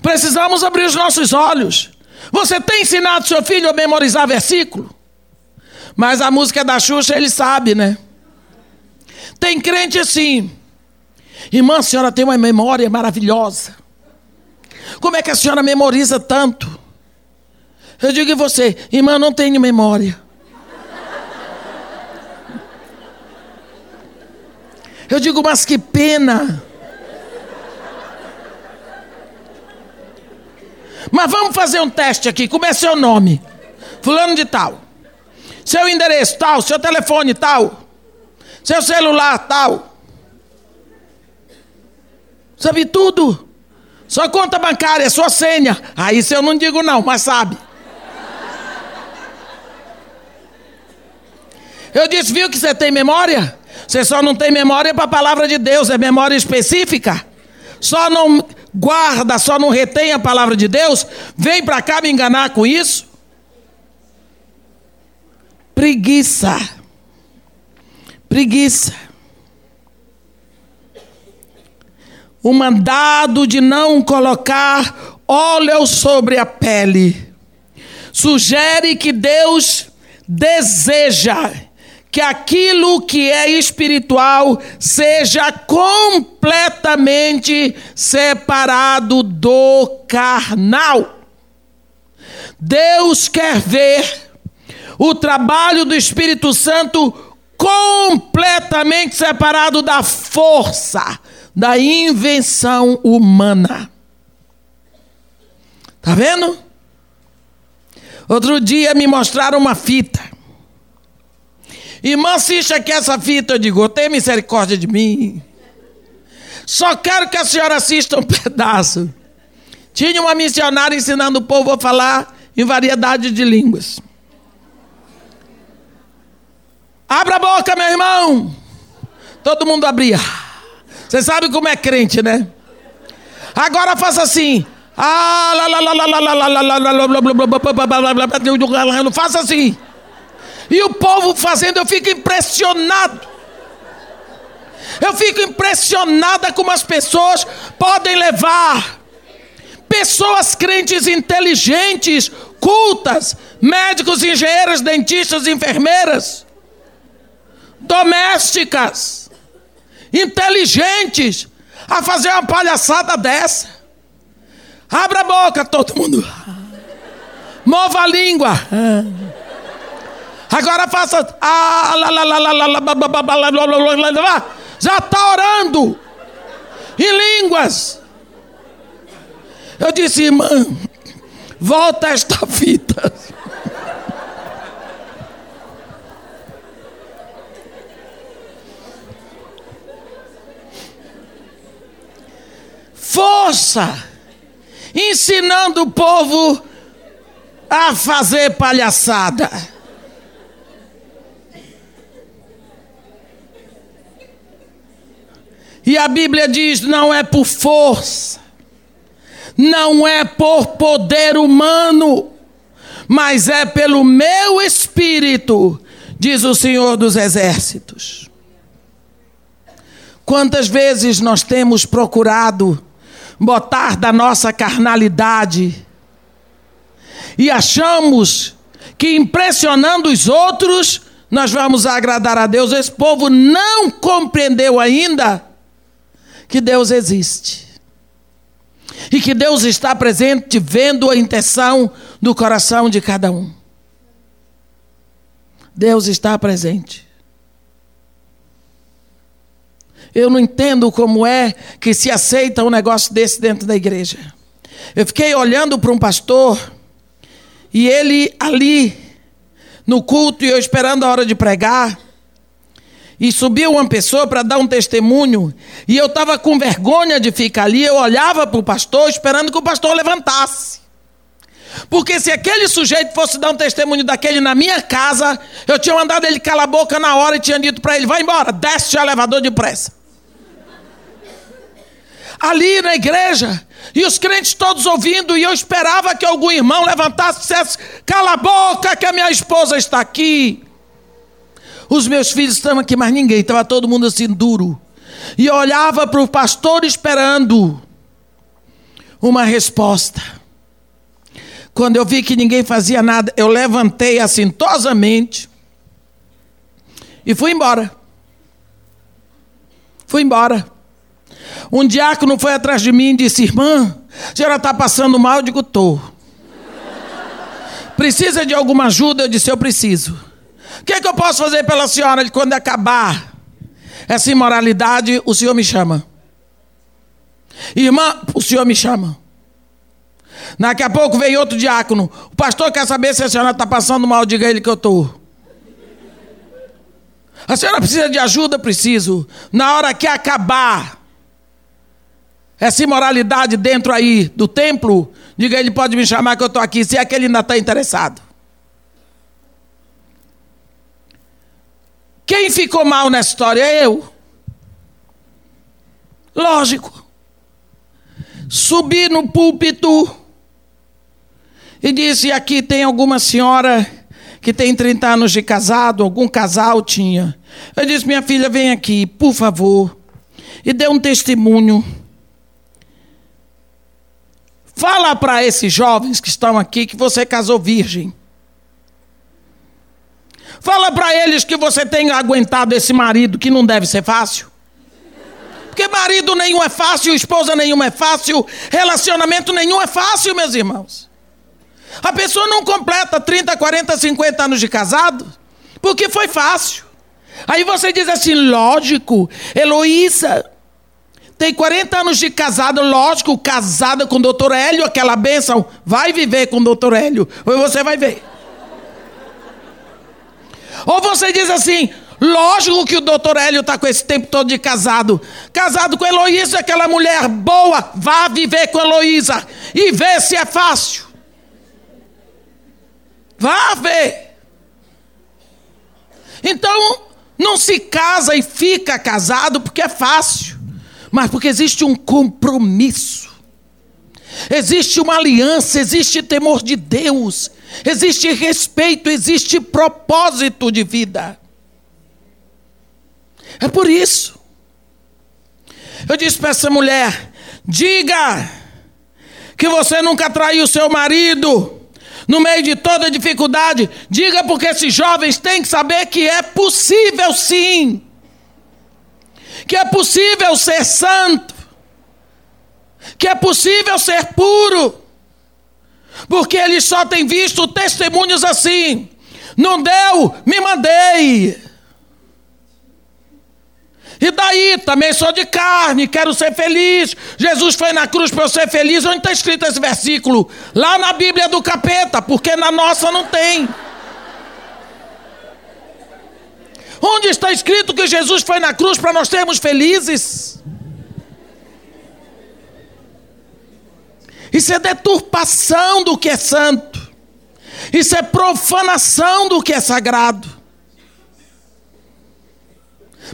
Precisamos abrir os nossos olhos. Você tem ensinado seu filho a memorizar versículo? Mas a música da Xuxa ele sabe, né? Tem crente assim. Irmã, a senhora tem uma memória maravilhosa. Como é que a senhora memoriza tanto? Eu digo em você, irmã, não tenho memória. Eu digo, mas que pena. Mas vamos fazer um teste aqui. Como é seu nome? Fulano de tal. Seu endereço tal, seu telefone tal. Seu celular tal. Sabe tudo. Sua conta bancária, sua senha. Ah, isso eu não digo não, mas sabe. Eu disse, viu que você tem memória? Você só não tem memória para a palavra de Deus, é memória específica. Só não guarda, só não retém a palavra de Deus. Vem para cá me enganar com isso. Preguiça. Preguiça. O mandado de não colocar óleo sobre a pele sugere que Deus deseja que aquilo que é espiritual seja completamente separado do carnal. Deus quer ver o trabalho do Espírito Santo completamente separado da força, da invenção humana. Tá vendo? Outro dia me mostraram uma fita. Irmã, assista aqui essa fita. Eu digo, tem misericórdia de mim. Só quero que a senhora assista um pedaço. Tinha uma missionária ensinando o povo a falar em variedade de línguas. Abra a boca, meu irmão. Todo mundo abria. Você sabe como é crente, né? Agora faça assim. Faça assim. E o povo fazendo, eu fico impressionado. Eu fico impressionada como as pessoas podem levar pessoas crentes inteligentes, cultas, médicos, engenheiros, dentistas, enfermeiras, domésticas, inteligentes, a fazer uma palhaçada dessa. Abra a boca, todo mundo. Mova a língua. Agora faça. Já está orando em línguas. Eu disse, irmã, volta esta fita. Força, ensinando o povo a fazer palhaçada. E a Bíblia diz: não é por força, não é por poder humano, mas é pelo meu espírito, diz o Senhor dos Exércitos. Quantas vezes nós temos procurado botar da nossa carnalidade e achamos que impressionando os outros nós vamos agradar a Deus. Esse povo não compreendeu ainda que Deus existe. E que Deus está presente, vendo a intenção do coração de cada um. Deus está presente. Eu não entendo como é que se aceita um negócio desse dentro da igreja. Eu fiquei olhando para um pastor e ele ali no culto e eu esperando a hora de pregar e subiu uma pessoa para dar um testemunho, e eu estava com vergonha de ficar ali, eu olhava para o pastor esperando que o pastor levantasse. Porque se aquele sujeito fosse dar um testemunho daquele na minha casa, eu tinha mandado ele calar a boca na hora e tinha dito para ele: vai embora, desce o elevador depressa. Ali na igreja, e os crentes todos ouvindo, e eu esperava que algum irmão levantasse e dissesse: cala a boca, que a minha esposa está aqui. Os meus filhos estão aqui, mas ninguém, estava todo mundo assim duro. E eu olhava para o pastor esperando uma resposta. Quando eu vi que ninguém fazia nada, eu levantei assintosamente e fui embora. Fui embora. Um diácono foi atrás de mim e disse: Irmã, a senhora está passando mal? Eu digo: estou. Precisa de alguma ajuda? Eu disse: Eu preciso. O que, é que eu posso fazer pela senhora quando acabar essa imoralidade? O senhor me chama. Irmã, o senhor me chama. Daqui a pouco vem outro diácono. O pastor quer saber se a senhora está passando mal, diga ele que eu estou. A senhora precisa de ajuda? Preciso. Na hora que acabar essa imoralidade dentro aí do templo, diga ele pode me chamar que eu estou aqui, se é que ele ainda está interessado. Quem ficou mal nessa história é eu. Lógico. Subi no púlpito e disse: aqui tem alguma senhora que tem 30 anos de casado, algum casal tinha. Eu disse: minha filha, vem aqui, por favor, e dê um testemunho Fala para esses jovens que estão aqui que você casou virgem. Fala para eles que você tem aguentado esse marido que não deve ser fácil. Porque marido nenhum é fácil, esposa nenhuma é fácil, relacionamento nenhum é fácil, meus irmãos. A pessoa não completa 30, 40, 50 anos de casado porque foi fácil. Aí você diz assim, lógico, Heloísa, tem 40 anos de casada, lógico, casada com o doutor Hélio, aquela bênção, vai viver com o doutor Hélio, ou você vai ver. Ou você diz assim, lógico que o doutor Hélio está com esse tempo todo de casado. Casado com Heloísa, aquela mulher boa, vá viver com Heloísa e vê se é fácil. Vá ver. Então, não se casa e fica casado porque é fácil mas porque existe um compromisso. Existe uma aliança, existe temor de Deus, existe respeito, existe propósito de vida. É por isso. Eu disse para essa mulher: diga que você nunca traiu seu marido no meio de toda dificuldade. Diga porque esses jovens têm que saber que é possível sim que é possível ser santo, que é possível ser puro, porque eles só têm visto testemunhos assim. Não deu, me mandei. E daí, também sou de carne, quero ser feliz. Jesus foi na cruz para eu ser feliz. Onde está escrito esse versículo? Lá na Bíblia do capeta, porque na nossa não tem. Onde está escrito que Jesus foi na cruz para nós sermos felizes? Isso é deturpação do que é santo. Isso é profanação do que é sagrado.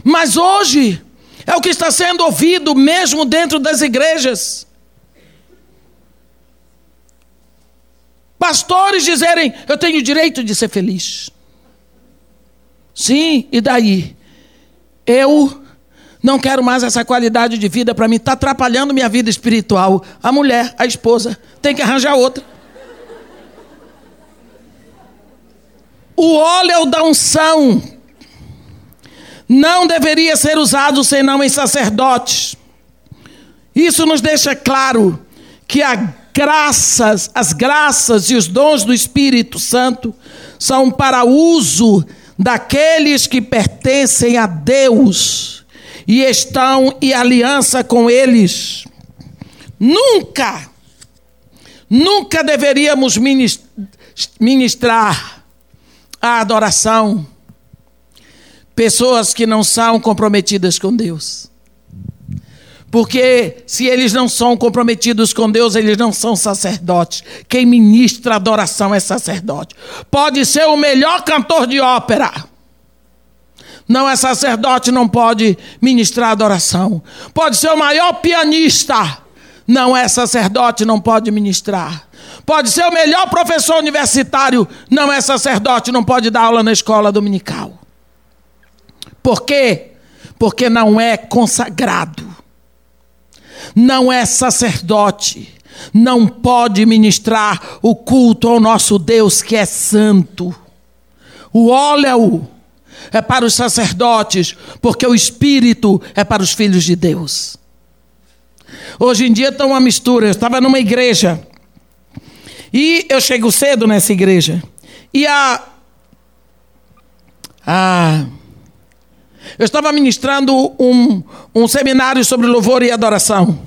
Mas hoje é o que está sendo ouvido mesmo dentro das igrejas. Pastores dizerem: Eu tenho direito de ser feliz. Sim, e daí? Eu não quero mais essa qualidade de vida para mim, está atrapalhando minha vida espiritual. A mulher, a esposa, tem que arranjar outra. O óleo da unção não deveria ser usado senão em sacerdotes. Isso nos deixa claro que graças, as graças e os dons do Espírito Santo são para uso daqueles que pertencem a Deus e estão em aliança com eles. Nunca, nunca deveríamos ministrar a adoração pessoas que não são comprometidas com Deus. Porque se eles não são comprometidos com Deus, eles não são sacerdotes. Quem ministra adoração é sacerdote. Pode ser o melhor cantor de ópera. Não é sacerdote, não pode ministrar adoração. Pode ser o maior pianista. Não é sacerdote, não pode ministrar. Pode ser o melhor professor universitário. Não é sacerdote, não pode dar aula na escola dominical. Por quê? Porque não é consagrado não é sacerdote, não pode ministrar o culto ao nosso Deus que é santo. O óleo é para os sacerdotes, porque o espírito é para os filhos de Deus. Hoje em dia está uma mistura. Eu estava numa igreja e eu chego cedo nessa igreja e a, a eu estava ministrando um, um seminário sobre louvor e adoração.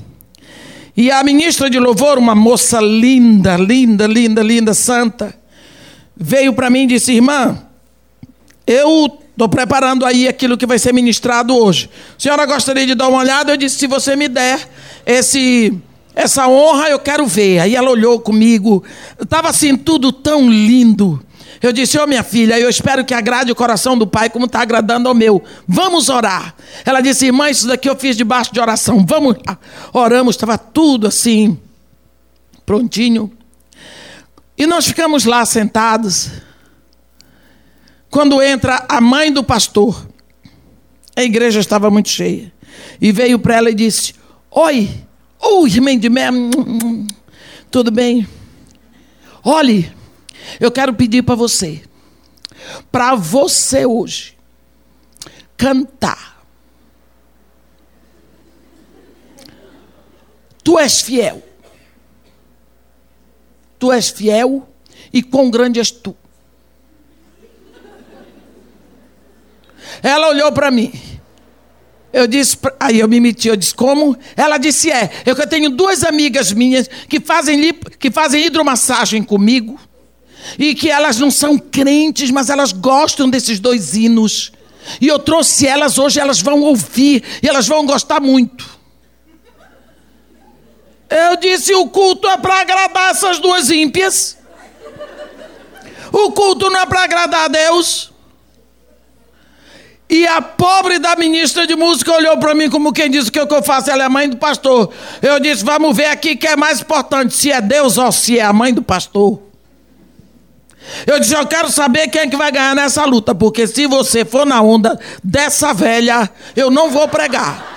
E a ministra de louvor, uma moça linda, linda, linda, linda, santa, veio para mim e disse: Irmã, eu estou preparando aí aquilo que vai ser ministrado hoje. A senhora gostaria de dar uma olhada? Eu disse: Se você me der esse essa honra eu quero ver. Aí ela olhou comigo, estava assim tudo tão lindo. Eu disse, ô oh, minha filha, eu espero que agrade o coração do pai como está agradando ao meu. Vamos orar. Ela disse, irmã, isso daqui eu fiz debaixo de oração. Vamos lá. Oramos, estava tudo assim, prontinho. E nós ficamos lá sentados. Quando entra a mãe do pastor, a igreja estava muito cheia. E veio para ela e disse: Oi, oh, irmã de mé, tudo bem? Olhe, eu quero pedir para você, para você hoje, cantar. Tu és fiel. Tu és fiel e quão grande és tu. Ela olhou para mim. Eu disse, aí eu me meti, eu disse, como? Ela disse, é, eu tenho duas amigas minhas que fazem, que fazem hidromassagem comigo e que elas não são crentes, mas elas gostam desses dois hinos. E eu trouxe elas hoje, elas vão ouvir e elas vão gostar muito. Eu disse: o culto é para agradar essas duas ímpias. O culto não é para agradar a Deus. E a pobre da ministra de música olhou para mim como quem disse que o que eu faço ela é mãe do pastor. Eu disse: vamos ver aqui que é mais importante, se é Deus ou se é a mãe do pastor. Eu disse: Eu quero saber quem é que vai ganhar nessa luta, porque se você for na onda dessa velha, eu não vou pregar.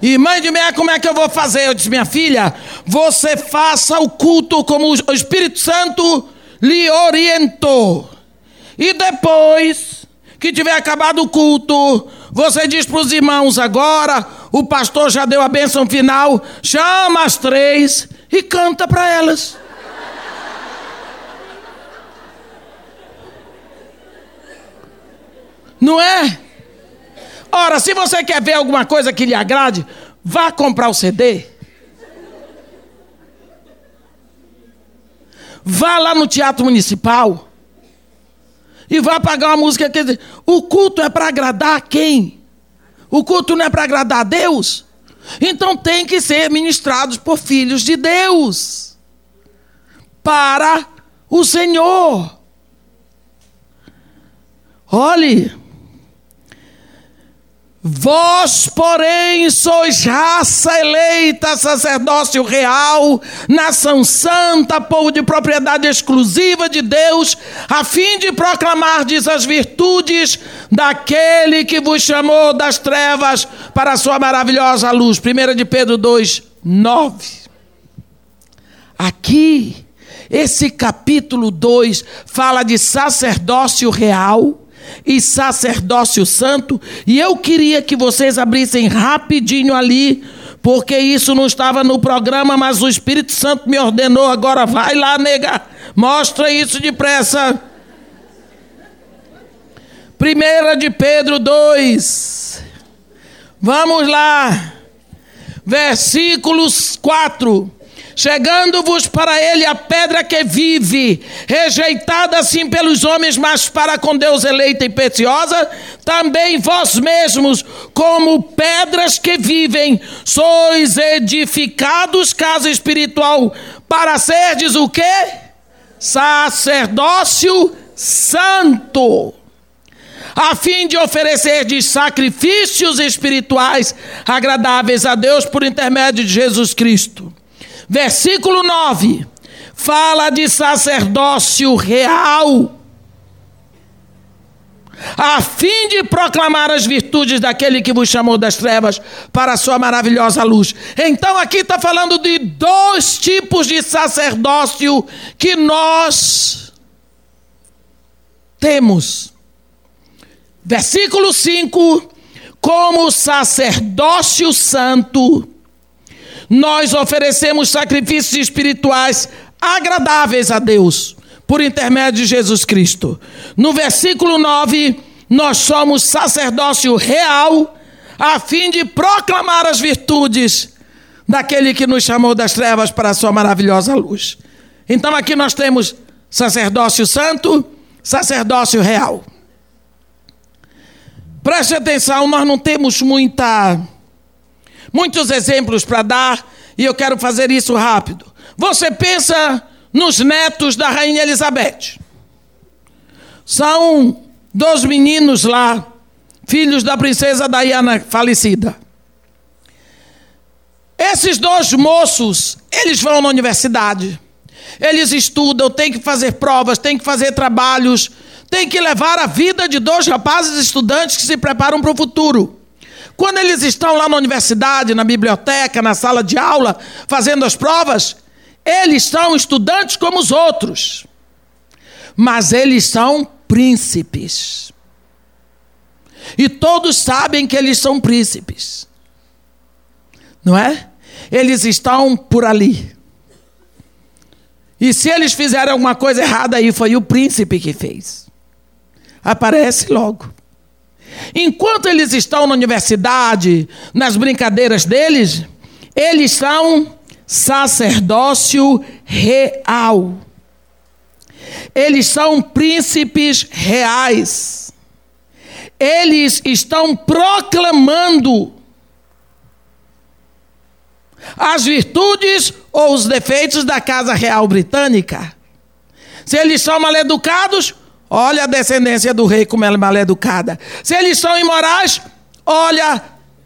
E mãe de meia, como é que eu vou fazer? Eu disse: Minha filha, você faça o culto como o Espírito Santo lhe orientou. E depois que tiver acabado o culto, você diz para os irmãos agora, o pastor já deu a bênção final, chama as três e canta para elas. Não é? Ora, se você quer ver alguma coisa que lhe agrade, vá comprar o CD. Vá lá no Teatro Municipal e vá pagar uma música. Dizer, o culto é para agradar quem? O culto não é para agradar a Deus? Então tem que ser ministrados por filhos de Deus para o Senhor. Olhe, Vós, porém, sois raça eleita, sacerdócio real, nação santa, povo de propriedade exclusiva de Deus, a fim de proclamardes as virtudes daquele que vos chamou das trevas para a sua maravilhosa luz. 1 de Pedro 2, 9. Aqui, esse capítulo 2 fala de sacerdócio real e sacerdócio santo, e eu queria que vocês abrissem rapidinho ali, porque isso não estava no programa, mas o Espírito Santo me ordenou agora, vai lá, nega, mostra isso depressa. Primeira de Pedro 2. Vamos lá. Versículos 4 chegando-vos para ele a pedra que vive, rejeitada assim pelos homens, mas para com Deus eleita e preciosa, também vós mesmos, como pedras que vivem, sois edificados, casa espiritual, para serdes o quê? Sacerdócio santo a fim de oferecer sacrifícios espirituais agradáveis a Deus por intermédio de Jesus Cristo. Versículo 9 fala de sacerdócio real, a fim de proclamar as virtudes daquele que vos chamou das trevas para a sua maravilhosa luz. Então aqui está falando de dois tipos de sacerdócio que nós temos. Versículo 5: como sacerdócio santo nós oferecemos sacrifícios espirituais agradáveis a Deus, por intermédio de Jesus Cristo. No versículo 9, nós somos sacerdócio real, a fim de proclamar as virtudes daquele que nos chamou das trevas para a sua maravilhosa luz. Então aqui nós temos sacerdócio santo, sacerdócio real. Preste atenção, nós não temos muita muitos exemplos para dar e eu quero fazer isso rápido. Você pensa nos netos da rainha Elizabeth. São dois meninos lá, filhos da princesa Diana falecida. Esses dois moços, eles vão na universidade. Eles estudam, têm que fazer provas, têm que fazer trabalhos, têm que levar a vida de dois rapazes estudantes que se preparam para o futuro. Quando eles estão lá na universidade, na biblioteca, na sala de aula, fazendo as provas, eles são estudantes como os outros. Mas eles são príncipes. E todos sabem que eles são príncipes. Não é? Eles estão por ali. E se eles fizerem alguma coisa errada aí, foi o príncipe que fez. Aparece logo. Enquanto eles estão na universidade, nas brincadeiras deles, eles são sacerdócio real. Eles são príncipes reais. Eles estão proclamando as virtudes ou os defeitos da Casa Real Britânica. Se eles são maleducados, olha a descendência do rei como ela é maleducada. Se eles são imorais, olha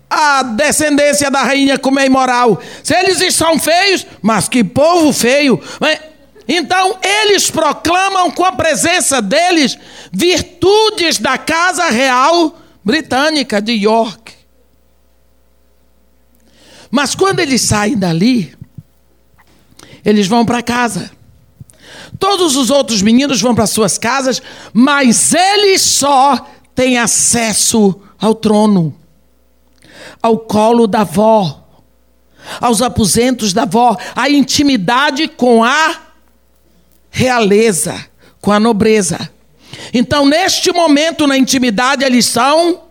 a descendência da rainha como é imoral. Se eles estão feios, mas que povo feio. Então eles proclamam com a presença deles virtudes da Casa Real Britânica de York. Mas quando eles saem dali, eles vão para casa. Todos os outros meninos vão para suas casas, mas eles só têm acesso ao trono, ao colo da avó, aos aposentos da avó, à intimidade com a realeza, com a nobreza. Então, neste momento, na intimidade, eles são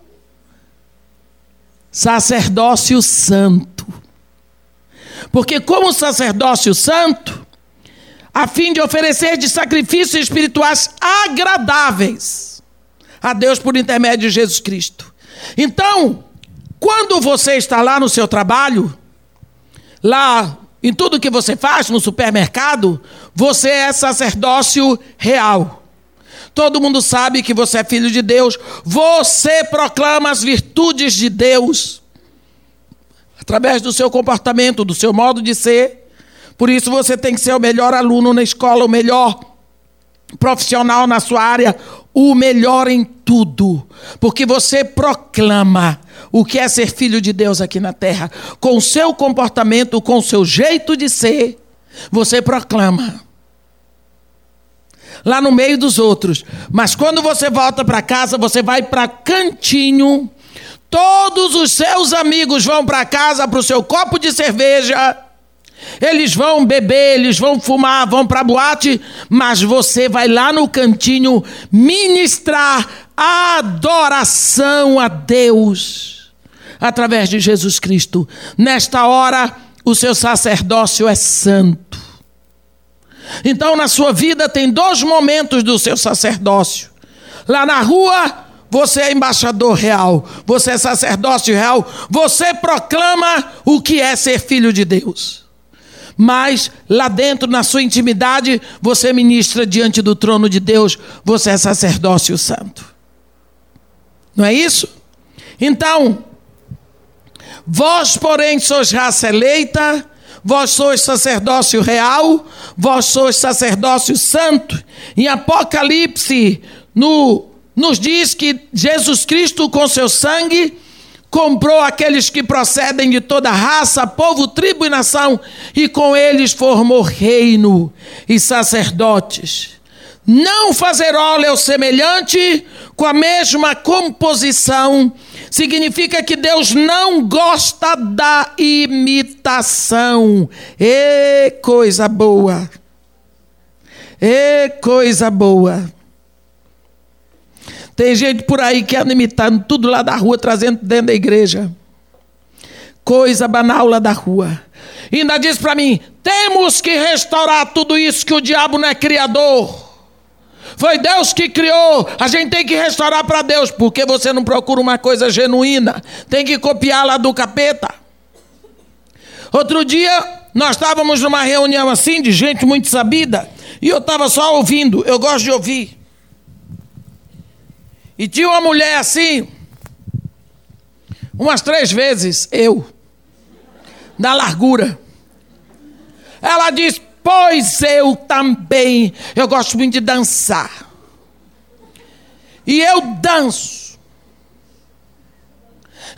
sacerdócio santo. Porque, como sacerdócio santo, a fim de oferecer de sacrifícios espirituais agradáveis a Deus por intermédio de Jesus Cristo. Então, quando você está lá no seu trabalho, lá em tudo que você faz no supermercado, você é sacerdócio real. Todo mundo sabe que você é filho de Deus. Você proclama as virtudes de Deus através do seu comportamento, do seu modo de ser. Por isso você tem que ser o melhor aluno na escola, o melhor profissional na sua área, o melhor em tudo, porque você proclama o que é ser filho de Deus aqui na terra, com o seu comportamento, com o seu jeito de ser, você proclama lá no meio dos outros. Mas quando você volta para casa, você vai para cantinho, todos os seus amigos vão para casa para o seu copo de cerveja. Eles vão beber, eles vão fumar, vão para boate, mas você vai lá no cantinho ministrar adoração a Deus através de Jesus Cristo. Nesta hora, o seu sacerdócio é santo. Então, na sua vida, tem dois momentos do seu sacerdócio. Lá na rua, você é embaixador real, você é sacerdócio real, você proclama o que é ser filho de Deus. Mas lá dentro, na sua intimidade, você ministra diante do trono de Deus, você é sacerdócio santo. Não é isso? Então, vós, porém, sois raça eleita, vós sois sacerdócio real, vós sois sacerdócio santo. Em Apocalipse, no, nos diz que Jesus Cristo, com seu sangue, comprou aqueles que procedem de toda raça, povo, tribo e nação, e com eles formou reino e sacerdotes. Não fazer óleo semelhante com a mesma composição significa que Deus não gosta da imitação. E coisa boa. E coisa boa. Tem gente por aí que anda imitando tudo lá da rua, trazendo dentro da igreja. Coisa banal lá da rua. E ainda diz para mim: temos que restaurar tudo isso que o diabo não é criador. Foi Deus que criou. A gente tem que restaurar para Deus, porque você não procura uma coisa genuína. Tem que copiar lá do capeta. Outro dia, nós estávamos numa reunião assim, de gente muito sabida, e eu estava só ouvindo. Eu gosto de ouvir. E tinha uma mulher assim, umas três vezes, eu, na largura. Ela disse: Pois eu também, eu gosto muito de dançar. E eu danço.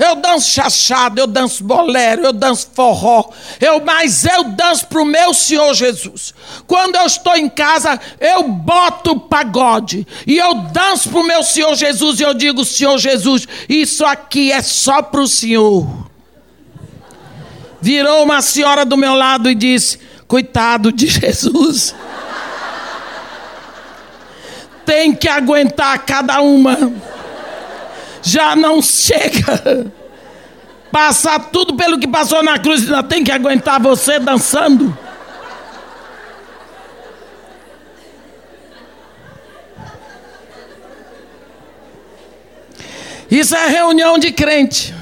Eu danço chachado, eu danço bolero, eu danço forró. Eu, mas eu danço para o meu Senhor Jesus. Quando eu estou em casa, eu boto pagode. E eu danço para o meu Senhor Jesus. E eu digo, Senhor Jesus, isso aqui é só para o Senhor. Virou uma senhora do meu lado e disse: Coitado de Jesus. Tem que aguentar cada uma. Já não chega. Passar tudo pelo que passou na cruz, ainda tem que aguentar você dançando. Isso é reunião de crente.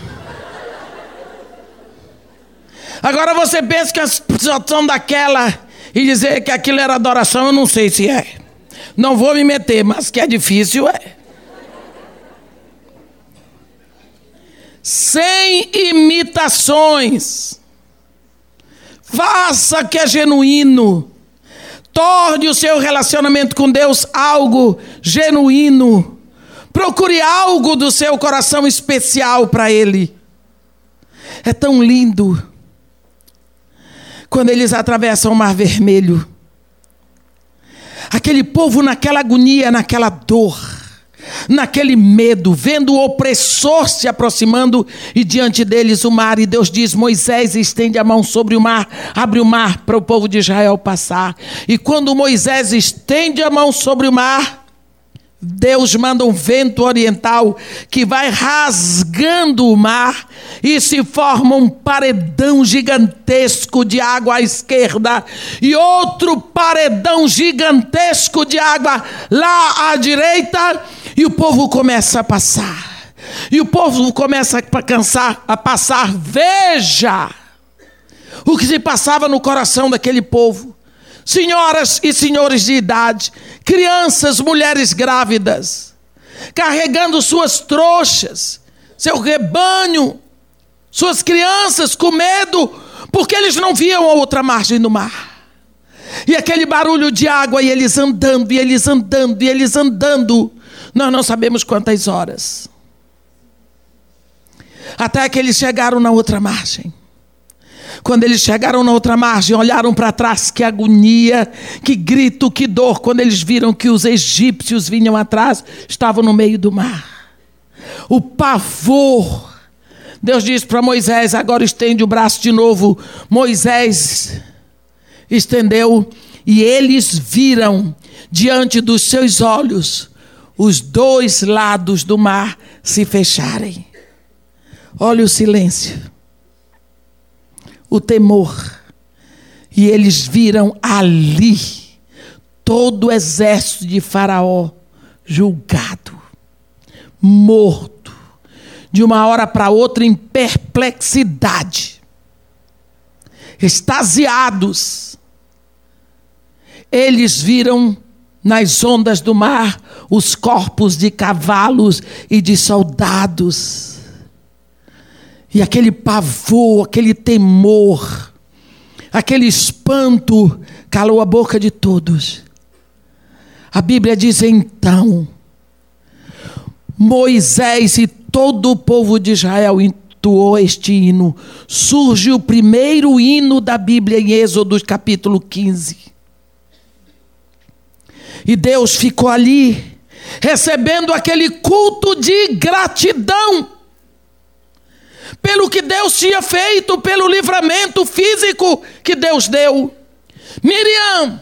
Agora você pensa que a situação daquela e dizer que aquilo era adoração, eu não sei se é. Não vou me meter, mas que é difícil é. Sem imitações. Faça que é genuíno. Torne o seu relacionamento com Deus algo genuíno. Procure algo do seu coração especial para Ele. É tão lindo quando eles atravessam o Mar Vermelho. Aquele povo naquela agonia, naquela dor, naquele medo, vendo o opressor se aproximando e diante deles o mar. E Deus diz: Moisés estende a mão sobre o mar, abre o mar para o povo de Israel passar. E quando Moisés estende a mão sobre o mar, Deus manda um vento oriental que vai rasgando o mar e se forma um paredão gigantesco de água à esquerda e outro paredão gigantesco de água lá à direita e o povo começa a passar. E o povo começa a cansar, a passar. Veja o que se passava no coração daquele povo senhoras e senhores de idade, crianças, mulheres grávidas, carregando suas trouxas, seu rebanho, suas crianças com medo, porque eles não viam a outra margem do mar. E aquele barulho de água, e eles andando, e eles andando, e eles andando, nós não sabemos quantas horas. Até que eles chegaram na outra margem. Quando eles chegaram na outra margem, olharam para trás, que agonia, que grito, que dor, quando eles viram que os egípcios vinham atrás, estavam no meio do mar. O pavor. Deus disse para Moisés: agora estende o braço de novo. Moisés estendeu e eles viram diante dos seus olhos os dois lados do mar se fecharem. Olha o silêncio o temor. E eles viram ali todo o exército de Faraó julgado, morto, de uma hora para outra em perplexidade, extasiados. Eles viram nas ondas do mar os corpos de cavalos e de soldados e aquele pavor, aquele temor, aquele espanto calou a boca de todos. A Bíblia diz então: Moisés e todo o povo de Israel entoou este hino. Surge o primeiro hino da Bíblia em Êxodo capítulo 15. E Deus ficou ali, recebendo aquele culto de gratidão pelo que Deus tinha feito, pelo livramento físico que Deus deu. Miriam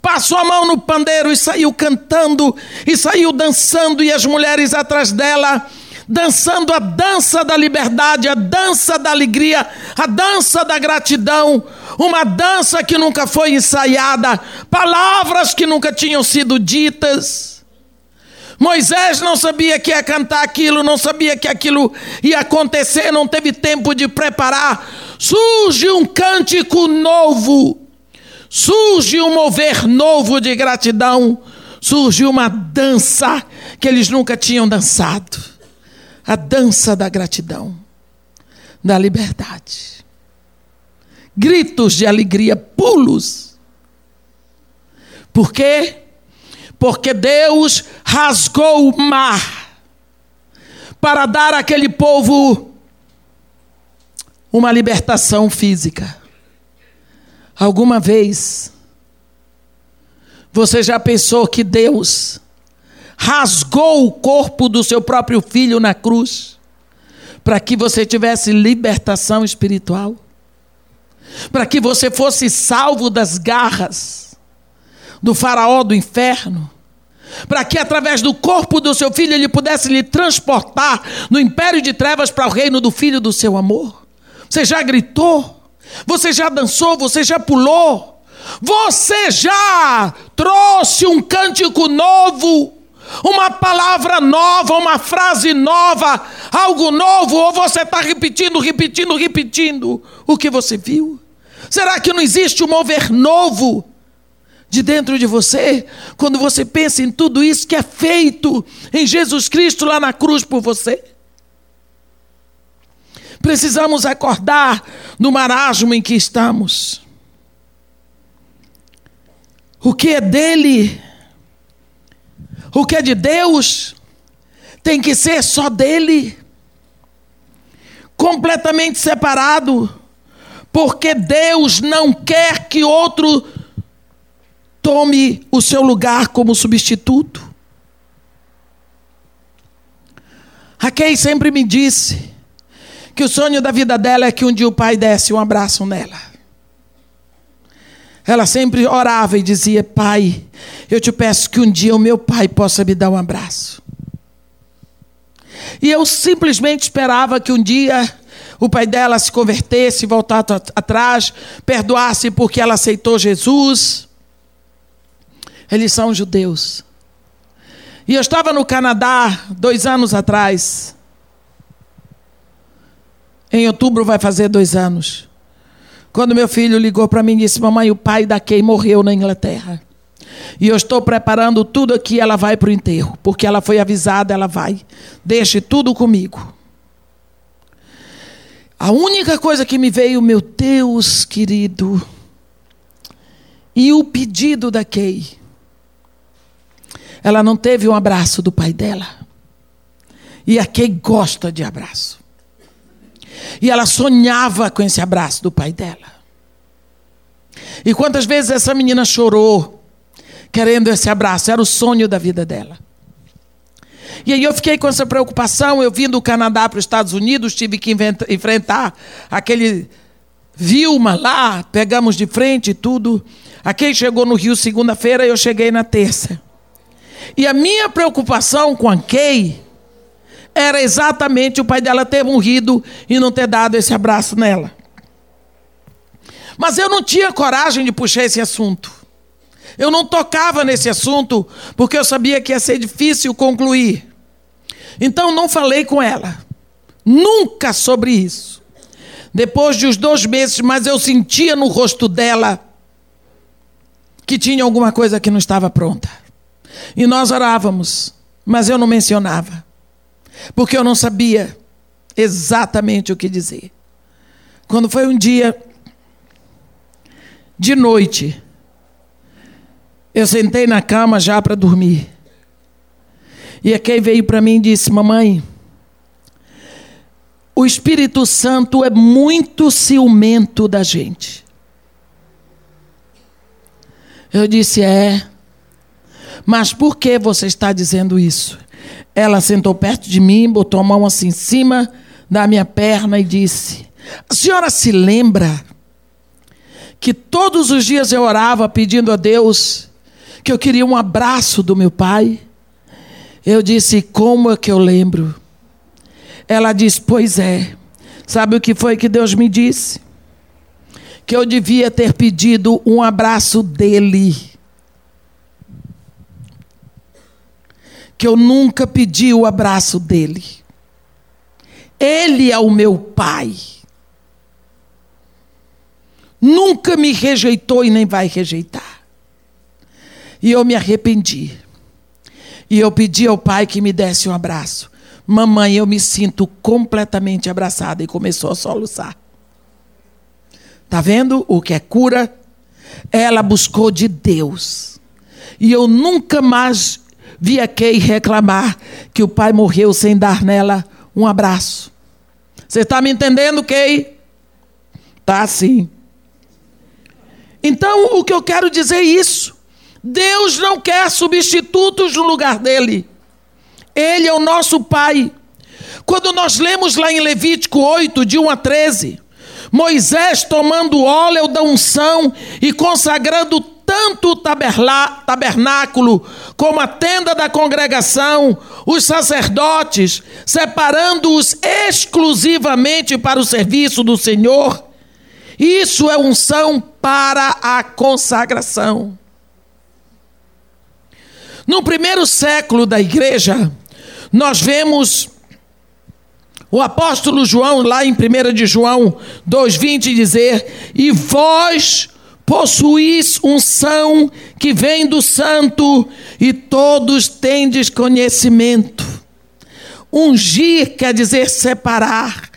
passou a mão no pandeiro e saiu cantando, e saiu dançando, e as mulheres atrás dela, dançando a dança da liberdade, a dança da alegria, a dança da gratidão, uma dança que nunca foi ensaiada, palavras que nunca tinham sido ditas. Moisés não sabia que ia cantar aquilo, não sabia que aquilo ia acontecer, não teve tempo de preparar. Surge um cântico novo surge um mover novo de gratidão, surge uma dança que eles nunca tinham dançado a dança da gratidão, da liberdade. Gritos de alegria, pulos. Por quê? Porque Deus rasgou o mar para dar àquele povo uma libertação física. Alguma vez você já pensou que Deus rasgou o corpo do seu próprio filho na cruz para que você tivesse libertação espiritual? Para que você fosse salvo das garras do faraó do inferno? Para que através do corpo do seu filho ele pudesse lhe transportar no império de trevas para o reino do filho do seu amor? Você já gritou? Você já dançou, você já pulou, você já trouxe um cântico novo, uma palavra nova, uma frase nova, algo novo, ou você está repetindo, repetindo, repetindo o que você viu? Será que não existe um mover novo de dentro de você, quando você pensa em tudo isso que é feito em Jesus Cristo lá na cruz por você? Precisamos acordar no marasmo em que estamos. O que é dele, o que é de Deus, tem que ser só dele, completamente separado, porque Deus não quer que outro tome o seu lugar como substituto. A quem sempre me disse que o sonho da vida dela é que um dia o pai desse um abraço nela. Ela sempre orava e dizia: Pai, eu te peço que um dia o meu pai possa me dar um abraço. E eu simplesmente esperava que um dia o pai dela se convertesse, voltasse atrás, perdoasse porque ela aceitou Jesus. Eles são judeus. E eu estava no Canadá dois anos atrás. Em outubro vai fazer dois anos. Quando meu filho ligou para mim e disse: Mamãe, o pai da Kay morreu na Inglaterra. E eu estou preparando tudo aqui, ela vai para o enterro. Porque ela foi avisada, ela vai. Deixe tudo comigo. A única coisa que me veio, meu Deus querido, e o pedido da Kay. Ela não teve um abraço do pai dela. E a Kay gosta de abraço. E ela sonhava com esse abraço do pai dela. E quantas vezes essa menina chorou, querendo esse abraço, era o sonho da vida dela. E aí eu fiquei com essa preocupação, eu vim do Canadá para os Estados Unidos, tive que enfrentar aquele Vilma lá, pegamos de frente e tudo. Quem chegou no Rio segunda-feira, eu cheguei na terça. E a minha preocupação com a Kay era exatamente o pai dela ter morrido e não ter dado esse abraço nela. Mas eu não tinha coragem de puxar esse assunto. Eu não tocava nesse assunto porque eu sabia que ia ser difícil concluir. Então não falei com ela. Nunca sobre isso. Depois de uns dois meses, mas eu sentia no rosto dela que tinha alguma coisa que não estava pronta. E nós orávamos, mas eu não mencionava porque eu não sabia exatamente o que dizer. Quando foi um dia de noite, eu sentei na cama já para dormir. E quem veio para mim e disse: Mamãe, o Espírito Santo é muito ciumento da gente. Eu disse: É. Mas por que você está dizendo isso? Ela sentou perto de mim, botou a mão assim em cima da minha perna e disse: A senhora se lembra que todos os dias eu orava pedindo a Deus que eu queria um abraço do meu pai. Eu disse: Como é que eu lembro? Ela disse: Pois é. Sabe o que foi que Deus me disse? Que eu devia ter pedido um abraço dele. Que eu nunca pedi o abraço dele. Ele é o meu pai. Nunca me rejeitou e nem vai rejeitar. E eu me arrependi. E eu pedi ao pai que me desse um abraço. Mamãe, eu me sinto completamente abraçada. E começou a soluçar. Tá vendo o que é cura? Ela buscou de Deus. E eu nunca mais vi a Kay reclamar que o pai morreu sem dar nela um abraço. Você está me entendendo, Kay? Tá sim. Então, o que eu quero dizer é isso. Deus não quer substitutos no lugar dele. Ele é o nosso Pai. Quando nós lemos lá em Levítico 8, de 1 a 13, Moisés tomando óleo da unção e consagrando tanto o tabernáculo como a tenda da congregação, os sacerdotes, separando-os exclusivamente para o serviço do Senhor. Isso é unção para a consagração. No primeiro século da igreja, nós vemos o apóstolo João, lá em 1 de João 2,20, dizer: E vós possuís unção que vem do santo, e todos tendes conhecimento. Ungir quer dizer separar.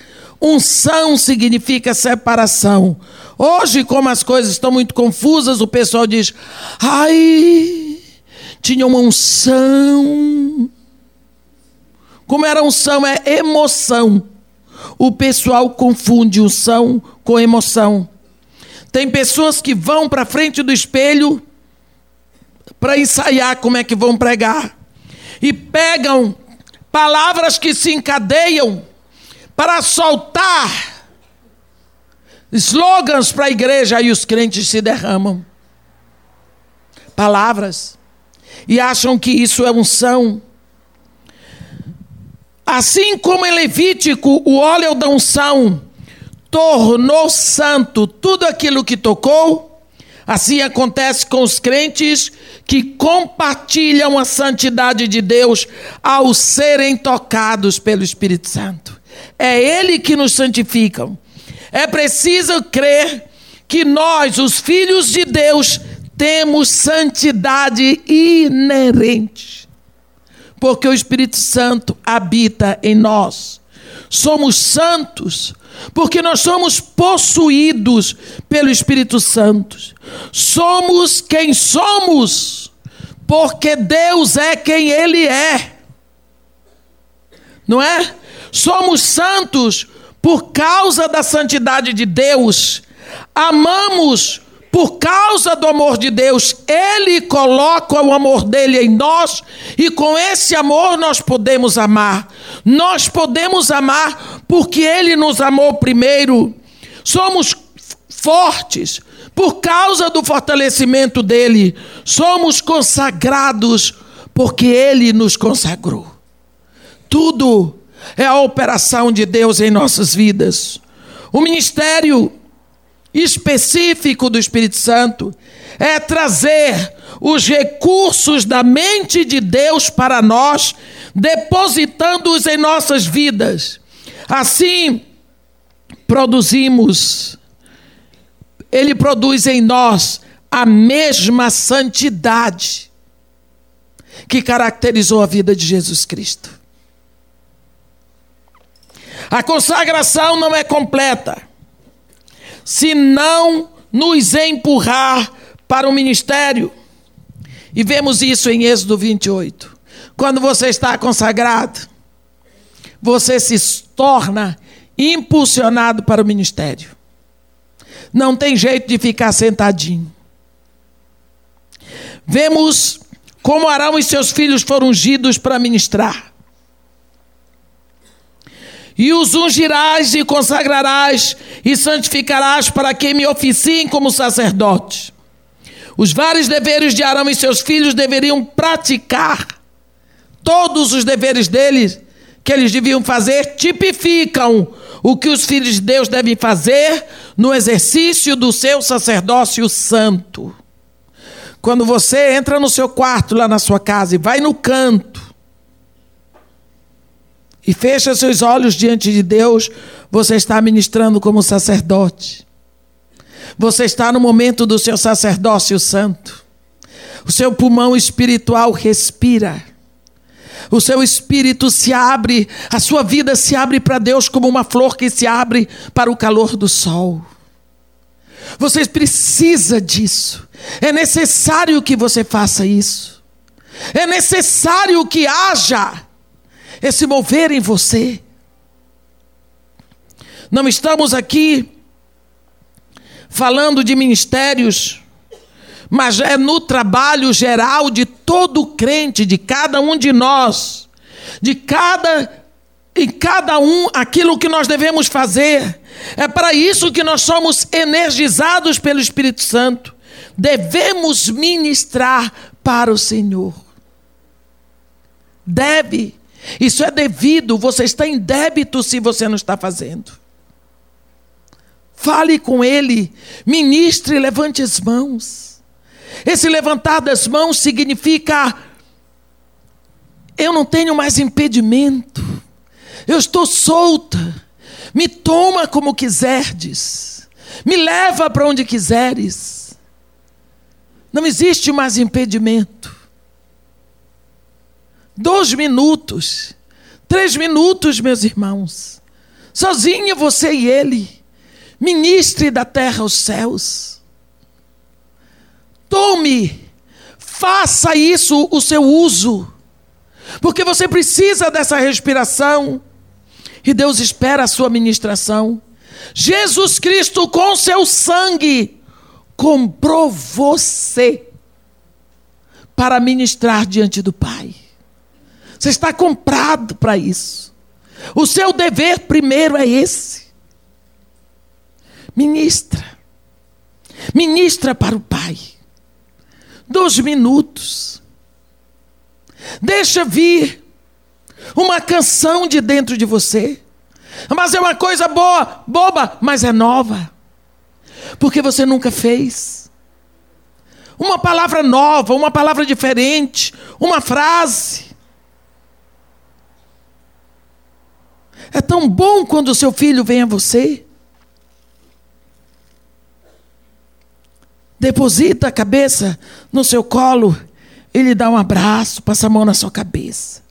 Unção significa separação. Hoje, como as coisas estão muito confusas, o pessoal diz: ai, tinha uma unção. Como era unção? É emoção. O pessoal confunde unção com emoção. Tem pessoas que vão para frente do espelho para ensaiar como é que vão pregar. E pegam palavras que se encadeiam para soltar slogans para a igreja e os crentes se derramam. Palavras e acham que isso é unção. Assim como em Levítico o óleo da unção tornou santo tudo aquilo que tocou, assim acontece com os crentes que compartilham a santidade de Deus ao serem tocados pelo Espírito Santo. É Ele que nos santifica. É preciso crer que nós, os filhos de Deus, temos santidade inerente, porque o Espírito Santo habita em nós. Somos santos porque nós somos possuídos pelo Espírito Santo. Somos quem somos, porque Deus é quem Ele é. Não é? Somos santos por causa da santidade de Deus. Amamos por causa do amor de Deus, Ele coloca o amor dele em nós e com esse amor nós podemos amar. Nós podemos amar porque Ele nos amou primeiro. Somos fortes por causa do fortalecimento dele. Somos consagrados porque Ele nos consagrou. Tudo é a operação de Deus em nossas vidas. O ministério específico do Espírito Santo é trazer os recursos da mente de Deus para nós, depositando-os em nossas vidas. Assim, produzimos, Ele produz em nós a mesma santidade que caracterizou a vida de Jesus Cristo. A consagração não é completa se não nos empurrar para o ministério. E vemos isso em Êxodo 28. Quando você está consagrado, você se torna impulsionado para o ministério. Não tem jeito de ficar sentadinho. Vemos como Arão e seus filhos foram ungidos para ministrar. E os ungirás e consagrarás e santificarás para que me oficiem como sacerdote. Os vários deveres de Arão e seus filhos deveriam praticar. Todos os deveres deles que eles deviam fazer tipificam o que os filhos de Deus devem fazer no exercício do seu sacerdócio santo. Quando você entra no seu quarto lá na sua casa e vai no canto e fecha seus olhos diante de Deus, você está ministrando como sacerdote. Você está no momento do seu sacerdócio santo. O seu pulmão espiritual respira. O seu espírito se abre, a sua vida se abre para Deus como uma flor que se abre para o calor do sol. Você precisa disso. É necessário que você faça isso. É necessário que haja esse mover em você. Não estamos aqui falando de ministérios, mas é no trabalho geral de todo crente, de cada um de nós, de cada em cada um aquilo que nós devemos fazer. É para isso que nós somos energizados pelo Espírito Santo. Devemos ministrar para o Senhor. Deve. Isso é devido, você está em débito se você não está fazendo. Fale com Ele, ministre, levante as mãos. Esse levantar das mãos significa: eu não tenho mais impedimento, eu estou solta, me toma como quiserdes, me leva para onde quiseres. Não existe mais impedimento. Dois minutos, três minutos, meus irmãos, sozinho você e Ele ministre da terra aos céus. Tome, faça isso o seu uso, porque você precisa dessa respiração e Deus espera a sua ministração. Jesus Cristo, com seu sangue, comprou você para ministrar diante do Pai. Você está comprado para isso. O seu dever primeiro é esse. Ministra. Ministra para o Pai. Dois minutos. Deixa vir uma canção de dentro de você. Mas é uma coisa boa, boba, mas é nova. Porque você nunca fez. Uma palavra nova, uma palavra diferente, uma frase. É tão bom quando o seu filho vem a você deposita a cabeça no seu colo, ele dá um abraço, passa a mão na sua cabeça.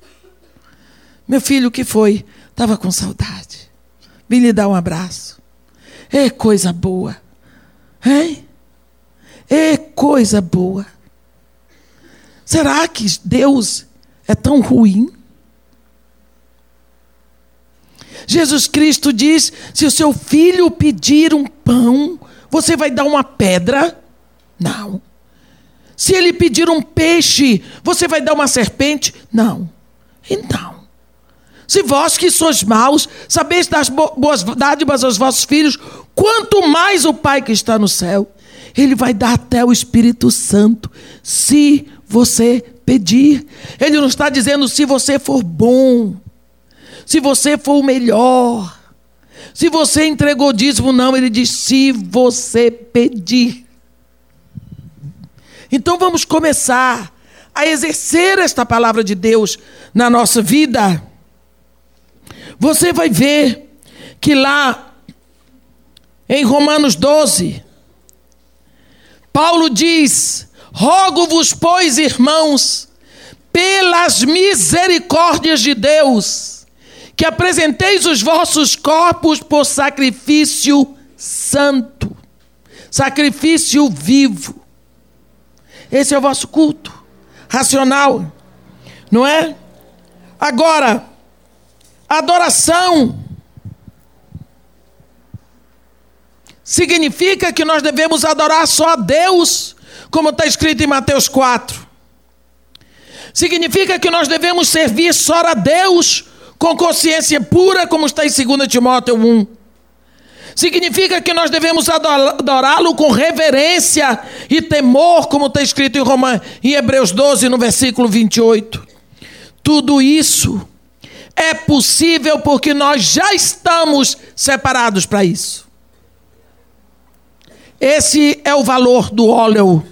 Meu filho, o que foi? Estava com saudade. Vim lhe dar um abraço. É coisa boa. Hein? É coisa boa. Será que Deus é tão ruim? Jesus Cristo diz: se o seu filho pedir um pão, você vai dar uma pedra? Não. Se ele pedir um peixe, você vai dar uma serpente? Não. Então, se vós que sois maus, sabeis dar boas dádivas aos vossos filhos, quanto mais o Pai que está no céu, ele vai dar até o Espírito Santo, se você pedir. Ele não está dizendo se você for bom, se você for o melhor, se você entregou dízimo, não. Ele diz se você pedir. Então vamos começar a exercer esta palavra de Deus na nossa vida. Você vai ver que lá em Romanos 12, Paulo diz: Rogo-vos, pois, irmãos, pelas misericórdias de Deus, que apresenteis os vossos corpos por sacrifício santo, sacrifício vivo, esse é o vosso culto racional, não é? Agora, adoração significa que nós devemos adorar só a Deus, como está escrito em Mateus 4. Significa que nós devemos servir só a Deus com consciência pura, como está em 2 Timóteo 1. Significa que nós devemos adorá-lo com reverência e temor, como está escrito em, Roma, em Hebreus 12, no versículo 28. Tudo isso é possível porque nós já estamos separados para isso. Esse é o valor do óleo.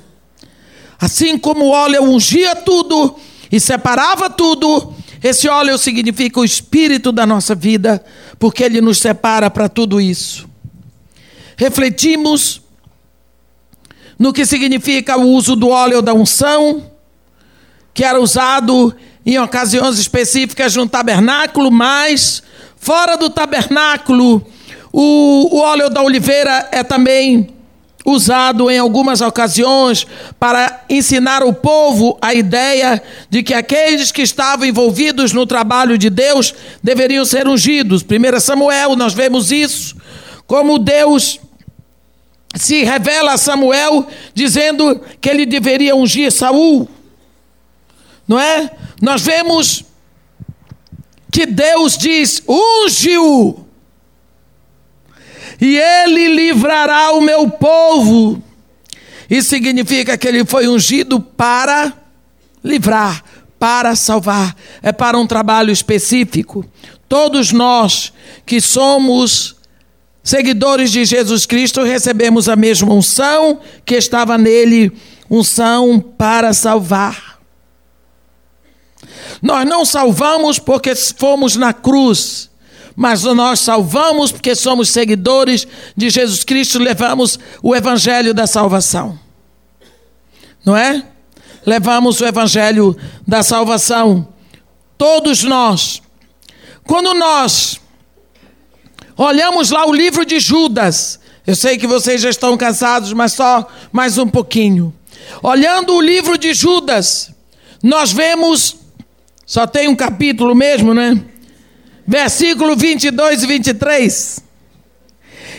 Assim como o óleo ungia tudo e separava tudo, esse óleo significa o espírito da nossa vida, porque ele nos separa para tudo isso. Refletimos no que significa o uso do óleo da unção, que era usado em ocasiões específicas no tabernáculo, mas fora do tabernáculo, o, o óleo da oliveira é também usado em algumas ocasiões para ensinar o povo a ideia de que aqueles que estavam envolvidos no trabalho de Deus deveriam ser ungidos. 1 Samuel, nós vemos isso, como Deus se revela a Samuel dizendo que ele deveria ungir Saul. Não é? Nós vemos que Deus diz: unge-o e ele livrará o meu povo. Isso significa que ele foi ungido para livrar, para salvar. É para um trabalho específico. Todos nós que somos seguidores de Jesus Cristo recebemos a mesma unção que estava nele unção para salvar. Nós não salvamos porque fomos na cruz mas nós salvamos porque somos seguidores de Jesus Cristo, levamos o evangelho da salvação. Não é? Levamos o evangelho da salvação. Todos nós. Quando nós olhamos lá o livro de Judas, eu sei que vocês já estão cansados, mas só mais um pouquinho. Olhando o livro de Judas, nós vemos, só tem um capítulo mesmo, né? Versículo 22 e 23.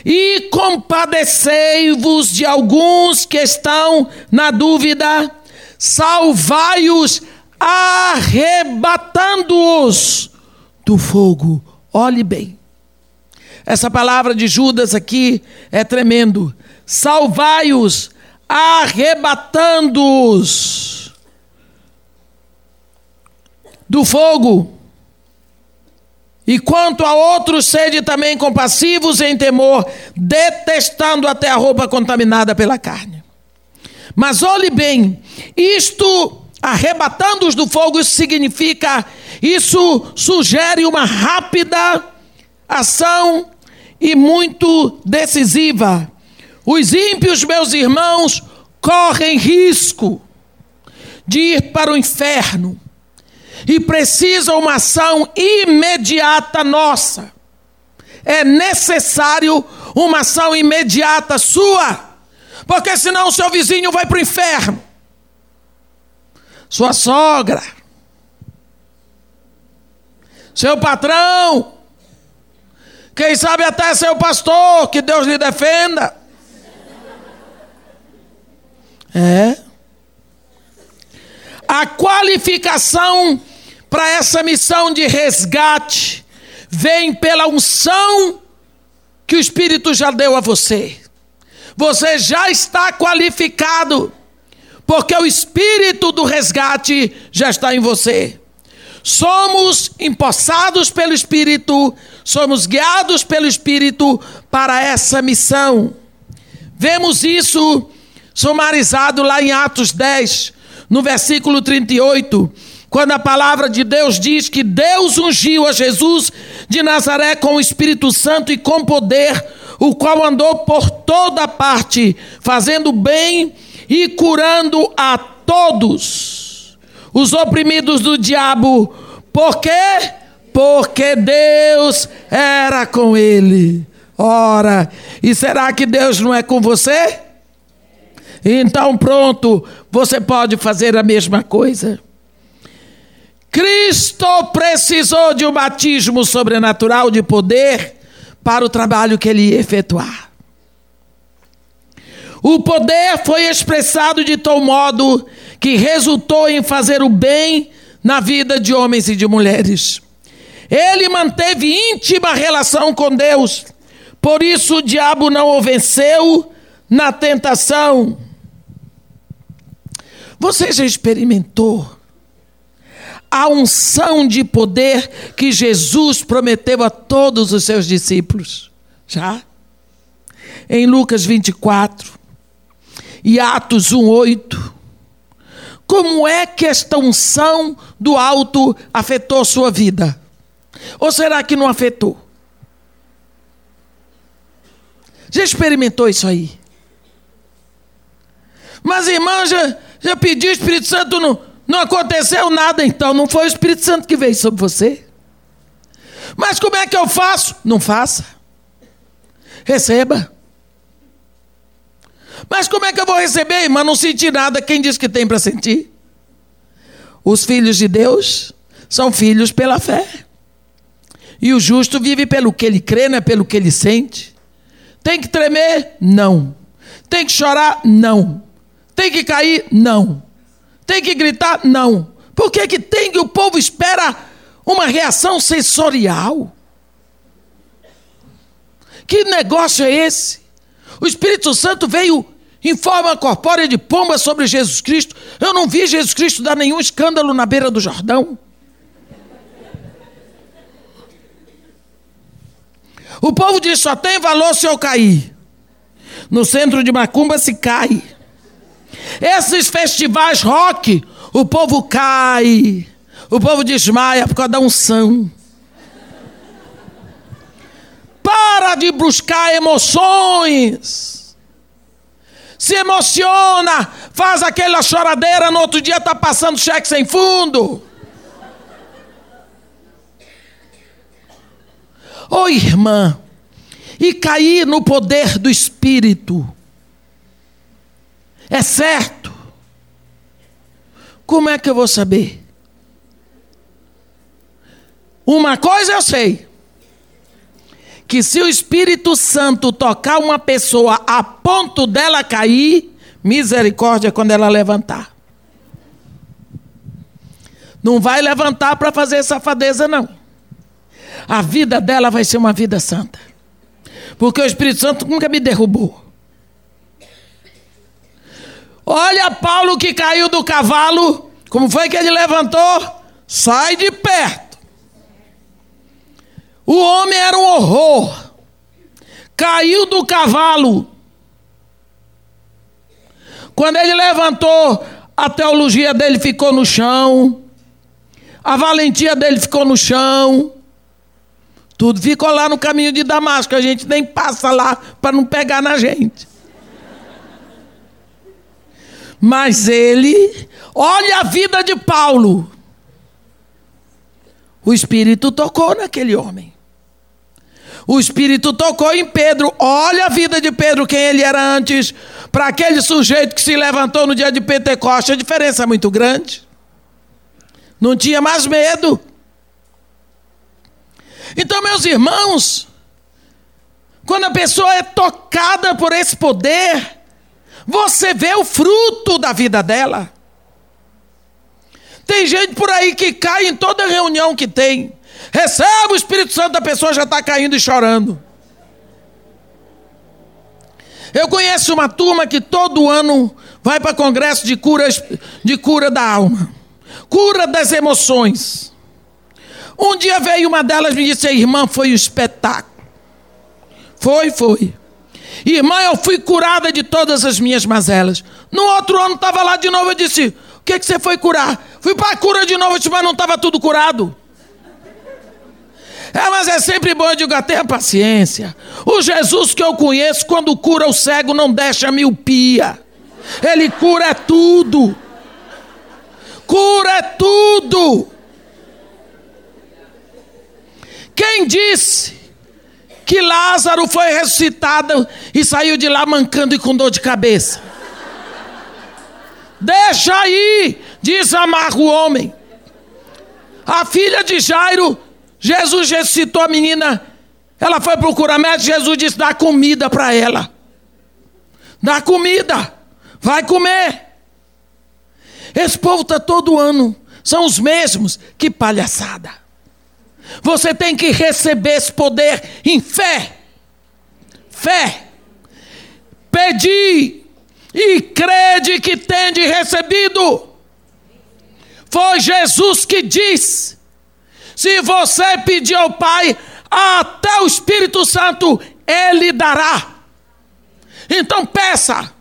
E compadecei-vos de alguns que estão na dúvida, salvai-os, arrebatando-os do fogo. Olhe bem. Essa palavra de Judas aqui é tremendo. Salvai-os, arrebatando-os do fogo. E quanto a outros, sede também compassivos em temor, detestando até a roupa contaminada pela carne. Mas olhe bem, isto, arrebatando-os do fogo, significa, isso sugere uma rápida ação e muito decisiva. Os ímpios, meus irmãos, correm risco de ir para o inferno e precisa uma ação imediata nossa. É necessário uma ação imediata sua, porque senão o seu vizinho vai para o inferno. Sua sogra, seu patrão, quem sabe até seu pastor, que Deus lhe defenda. É. A qualificação para essa missão de resgate vem pela unção que o Espírito já deu a você. Você já está qualificado, porque o Espírito do resgate já está em você. Somos empossados pelo Espírito, somos guiados pelo Espírito para essa missão. Vemos isso sumarizado lá em Atos 10, no versículo 38 quando a palavra de Deus diz que Deus ungiu a Jesus de Nazaré com o Espírito Santo e com poder, o qual andou por toda parte, fazendo bem e curando a todos os oprimidos do diabo. Por quê? Porque Deus era com ele. Ora, e será que Deus não é com você? Então, pronto, você pode fazer a mesma coisa. Cristo precisou de um batismo sobrenatural de poder para o trabalho que ele ia efetuar. O poder foi expressado de tal modo que resultou em fazer o bem na vida de homens e de mulheres. Ele manteve íntima relação com Deus, Por isso o diabo não o venceu na tentação. Você já experimentou a unção de poder que Jesus prometeu a todos os seus discípulos? Já? Em Lucas 24 e Atos 1:8. Como é que esta unção do alto afetou sua vida? Ou será que não afetou? Já experimentou isso aí? Mas irmã, já, já pediu o Espírito Santo, não, não aconteceu nada então, não foi o Espírito Santo que veio sobre você. Mas como é que eu faço? Não faça. Receba. Mas como é que eu vou receber, irmã? Não senti nada. Quem diz que tem para sentir? Os filhos de Deus são filhos pela fé. E o justo vive pelo que ele crê, não é pelo que ele sente. Tem que tremer? Não. Tem que chorar? Não. Tem que cair? Não. Tem que gritar? Não. Por que, que tem que o povo espera uma reação sensorial? Que negócio é esse? O Espírito Santo veio em forma corpórea de pomba sobre Jesus Cristo. Eu não vi Jesus Cristo dar nenhum escândalo na beira do Jordão. O povo diz: só tem valor se eu cair. No centro de Macumba se cai. Esses festivais rock, o povo cai. O povo desmaia por causa da unção. Para de buscar emoções. Se emociona, faz aquela choradeira, no outro dia está passando cheque sem fundo. Ô oh, irmã, e cair no poder do Espírito é certo? Como é que eu vou saber? Uma coisa eu sei: que se o Espírito Santo tocar uma pessoa a ponto dela cair, misericórdia quando ela levantar. Não vai levantar para fazer safadeza, não a vida dela vai ser uma vida santa. Porque o Espírito Santo nunca me derrubou. Olha Paulo que caiu do cavalo, como foi que ele levantou? Sai de perto. O homem era um horror. Caiu do cavalo. Quando ele levantou, a teologia dele ficou no chão, a valentia dele ficou no chão. Tudo ficou lá no caminho de Damasco, a gente nem passa lá para não pegar na gente. Mas ele, olha a vida de Paulo. O Espírito tocou naquele homem. O Espírito tocou em Pedro. Olha a vida de Pedro, quem ele era antes, para aquele sujeito que se levantou no dia de Pentecostes. A diferença é muito grande. Não tinha mais medo. Então, meus irmãos, quando a pessoa é tocada por esse poder, você vê o fruto da vida dela. Tem gente por aí que cai em toda reunião que tem. Recebe o Espírito Santo, a pessoa já está caindo e chorando. Eu conheço uma turma que todo ano vai para congresso de cura, de cura da alma, cura das emoções. Um dia veio uma delas e me disse: Irmã, foi um espetáculo. Foi, foi. Irmã, eu fui curada de todas as minhas mazelas. No outro ano estava lá de novo. Eu disse: O que, que você foi curar? Fui para a cura de novo, eu disse, mas não estava tudo curado. É, mas é sempre bom, eu digo, tenha paciência. O Jesus que eu conheço, quando cura o cego, não deixa miopia. Ele cura tudo. Cura tudo. Quem disse que Lázaro foi ressuscitado e saiu de lá mancando e com dor de cabeça? Deixa aí, diz amarro o homem. A filha de Jairo, Jesus ressuscitou a menina. Ela foi procurar médico, Jesus disse: dá comida para ela. Dá comida, vai comer. Esse povo está todo ano, são os mesmos. Que palhaçada. Você tem que receber esse poder em fé. fé. Pedi e crede que tende recebido. Foi Jesus que disse: se você pedir ao Pai, até o Espírito Santo ele dará. Então peça.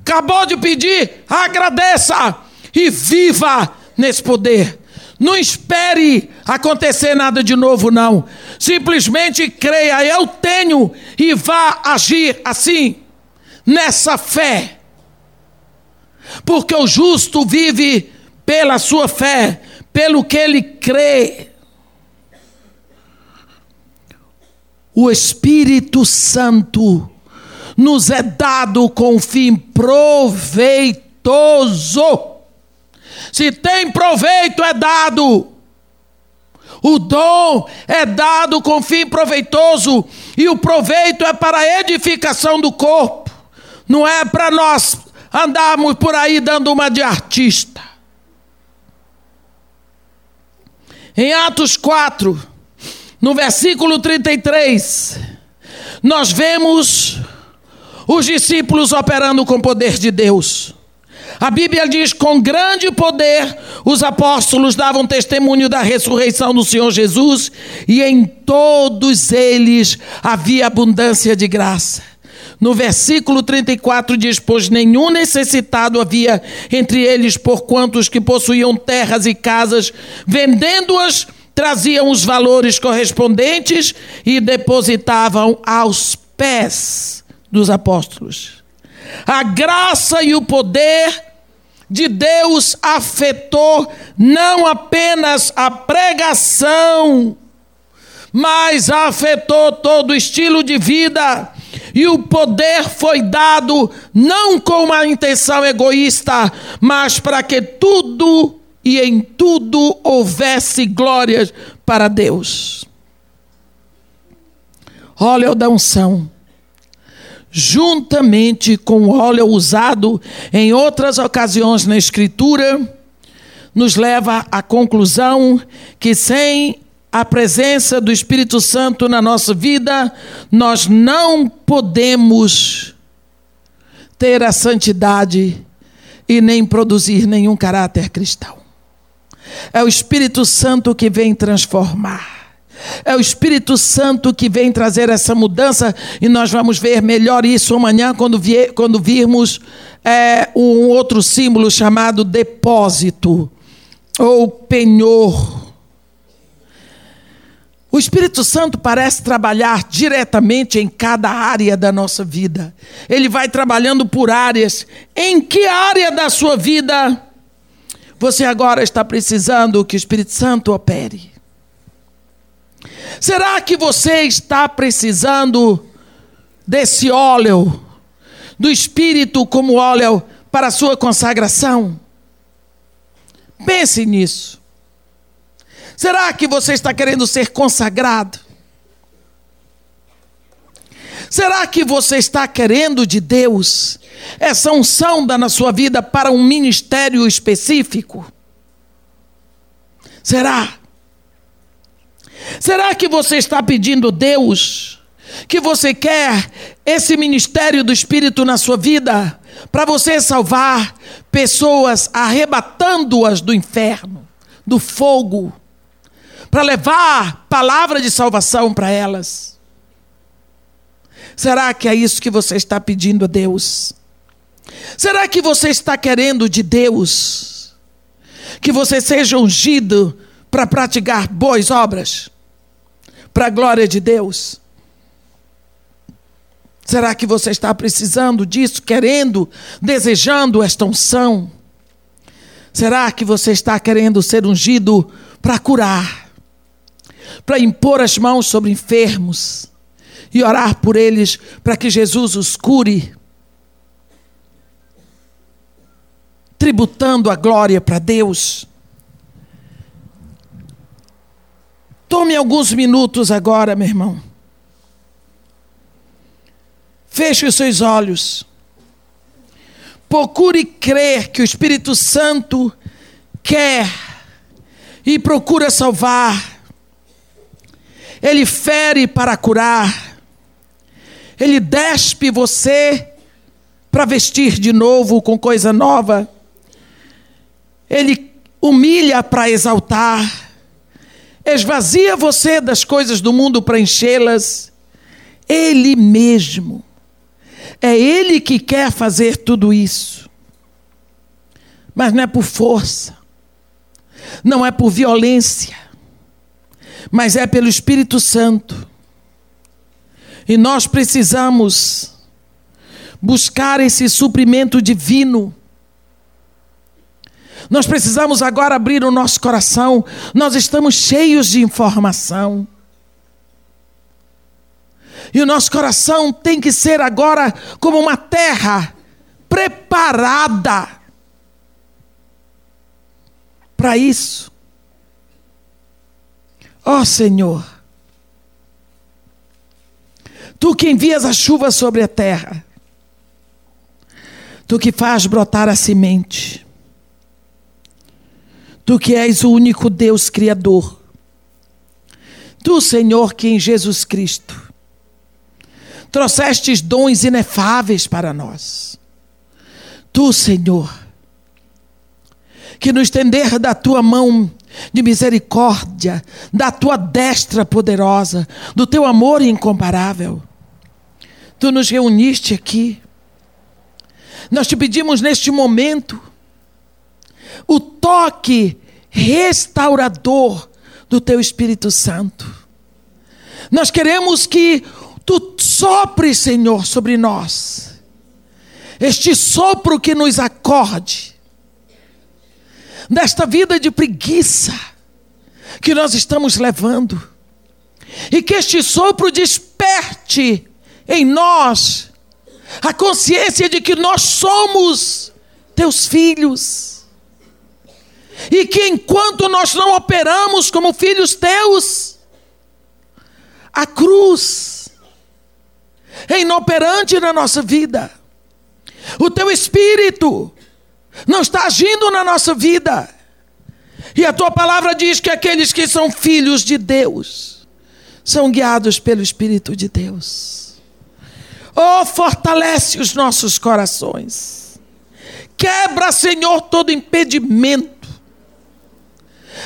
Acabou de pedir, agradeça e viva nesse poder. Não espere acontecer nada de novo, não. Simplesmente creia, eu tenho e vá agir assim, nessa fé. Porque o justo vive pela sua fé, pelo que ele crê. O Espírito Santo nos é dado com fim proveitoso. Se tem proveito, é dado. O dom é dado com fim proveitoso, e o proveito é para a edificação do corpo, não é para nós andarmos por aí dando uma de artista. Em Atos 4, no versículo 33, nós vemos os discípulos operando com o poder de Deus. A Bíblia diz: com grande poder os apóstolos davam testemunho da ressurreição do Senhor Jesus, e em todos eles havia abundância de graça. No versículo 34 diz: Pois nenhum necessitado havia entre eles, por quantos que possuíam terras e casas, vendendo-as, traziam os valores correspondentes e depositavam aos pés dos apóstolos. A graça e o poder de Deus afetou não apenas a pregação, mas afetou todo o estilo de vida. E o poder foi dado não com uma intenção egoísta, mas para que tudo e em tudo houvesse glórias para Deus. Olha o da unção juntamente com o óleo usado em outras ocasiões na Escritura, nos leva à conclusão que sem a presença do Espírito Santo na nossa vida, nós não podemos ter a santidade e nem produzir nenhum caráter cristão. É o Espírito Santo que vem transformar. É o Espírito Santo que vem trazer essa mudança e nós vamos ver melhor isso amanhã quando, vier, quando virmos é, um outro símbolo chamado depósito ou penhor. O Espírito Santo parece trabalhar diretamente em cada área da nossa vida. Ele vai trabalhando por áreas. Em que área da sua vida você agora está precisando que o Espírito Santo opere? Será que você está precisando desse óleo, do Espírito como óleo para a sua consagração? Pense nisso. Será que você está querendo ser consagrado? Será que você está querendo de Deus essa unção da na sua vida para um ministério específico? Será? Será que você está pedindo Deus que você quer esse ministério do Espírito na sua vida para você salvar pessoas arrebatando-as do inferno, do fogo, para levar palavra de salvação para elas? Será que é isso que você está pedindo a Deus? Será que você está querendo de Deus que você seja ungido para praticar boas obras? para a glória de Deus? Será que você está precisando disso, querendo, desejando esta unção? Será que você está querendo ser ungido para curar, para impor as mãos sobre enfermos e orar por eles para que Jesus os cure? Tributando a glória para Deus. Tome alguns minutos agora, meu irmão. Feche os seus olhos. Procure crer que o Espírito Santo quer e procura salvar. Ele fere para curar. Ele despe você para vestir de novo com coisa nova. Ele humilha para exaltar. Esvazia você das coisas do mundo para enchê-las. Ele mesmo. É Ele que quer fazer tudo isso. Mas não é por força, não é por violência, mas é pelo Espírito Santo. E nós precisamos buscar esse suprimento divino. Nós precisamos agora abrir o nosso coração. Nós estamos cheios de informação. E o nosso coração tem que ser agora como uma terra preparada para isso. Ó oh, Senhor, tu que envias a chuva sobre a terra, tu que faz brotar a semente, tu que és o único Deus Criador, tu, Senhor, que em Jesus Cristo trouxestes dons inefáveis para nós. Tu, Senhor, que no estender da tua mão de misericórdia, da tua destra poderosa, do teu amor incomparável, tu nos reuniste aqui. Nós te pedimos neste momento o toque restaurador do teu Espírito Santo. Nós queremos que tu sopre, Senhor, sobre nós. Este sopro que nos acorde. Nesta vida de preguiça que nós estamos levando. E que este sopro desperte em nós a consciência de que nós somos teus filhos. E que enquanto nós não operamos como filhos teus, a cruz é inoperante na nossa vida. O teu espírito não está agindo na nossa vida. E a tua palavra diz que aqueles que são filhos de Deus são guiados pelo Espírito de Deus. Oh, fortalece os nossos corações. Quebra, Senhor, todo impedimento.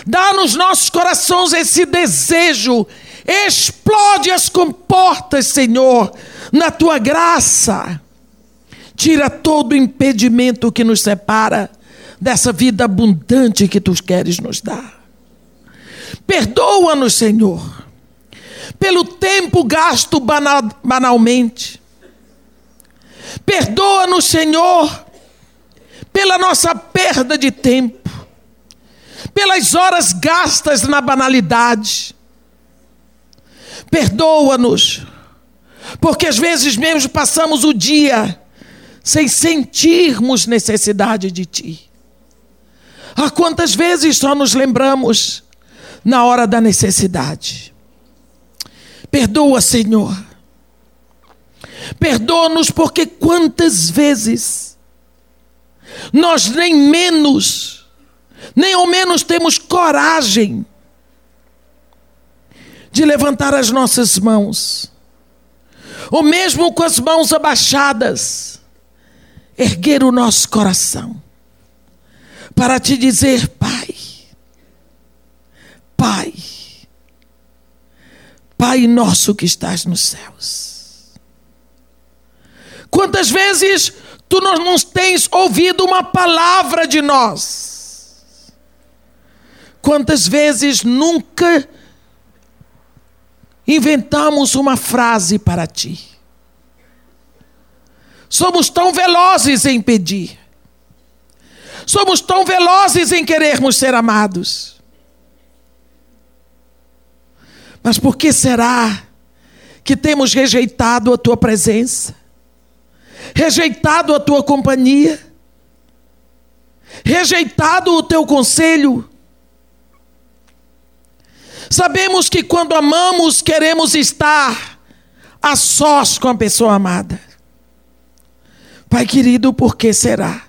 Dá nos nossos corações esse desejo. Explode as comportas, Senhor, na tua graça. Tira todo o impedimento que nos separa dessa vida abundante que tu queres nos dar. Perdoa-nos, Senhor, pelo tempo gasto banal, banalmente. Perdoa-nos, Senhor, pela nossa perda de tempo, pelas horas gastas na banalidade. Perdoa-nos porque às vezes mesmo passamos o dia sem sentirmos necessidade de Ti. Há quantas vezes só nos lembramos na hora da necessidade. Perdoa, Senhor. Perdoa-nos porque quantas vezes nós nem menos, nem ao menos temos coragem de levantar as nossas mãos ou mesmo com as mãos abaixadas, erguer o nosso coração para te dizer: Pai, Pai, Pai nosso que estás nos céus. Quantas vezes tu não tens ouvido uma palavra de nós? Quantas vezes nunca inventamos uma frase para ti. Somos tão velozes em pedir. Somos tão velozes em querermos ser amados. Mas por que será que temos rejeitado a tua presença? Rejeitado a tua companhia? Rejeitado o teu conselho? Sabemos que quando amamos, queremos estar a sós com a pessoa amada. Pai querido, por que será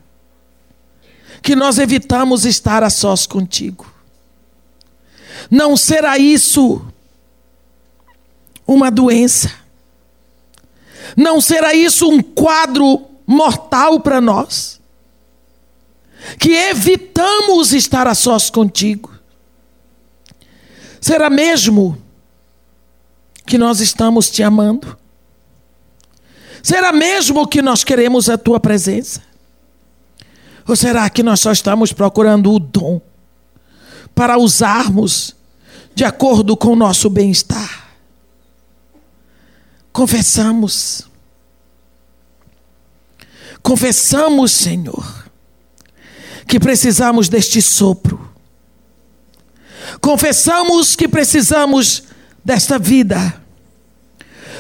que nós evitamos estar a sós contigo? Não será isso uma doença? Não será isso um quadro mortal para nós? Que evitamos estar a sós contigo? Será mesmo que nós estamos te amando? Será mesmo que nós queremos a tua presença? Ou será que nós só estamos procurando o dom para usarmos de acordo com o nosso bem-estar? Confessamos. Confessamos, Senhor, que precisamos deste sopro. Confessamos que precisamos desta vida.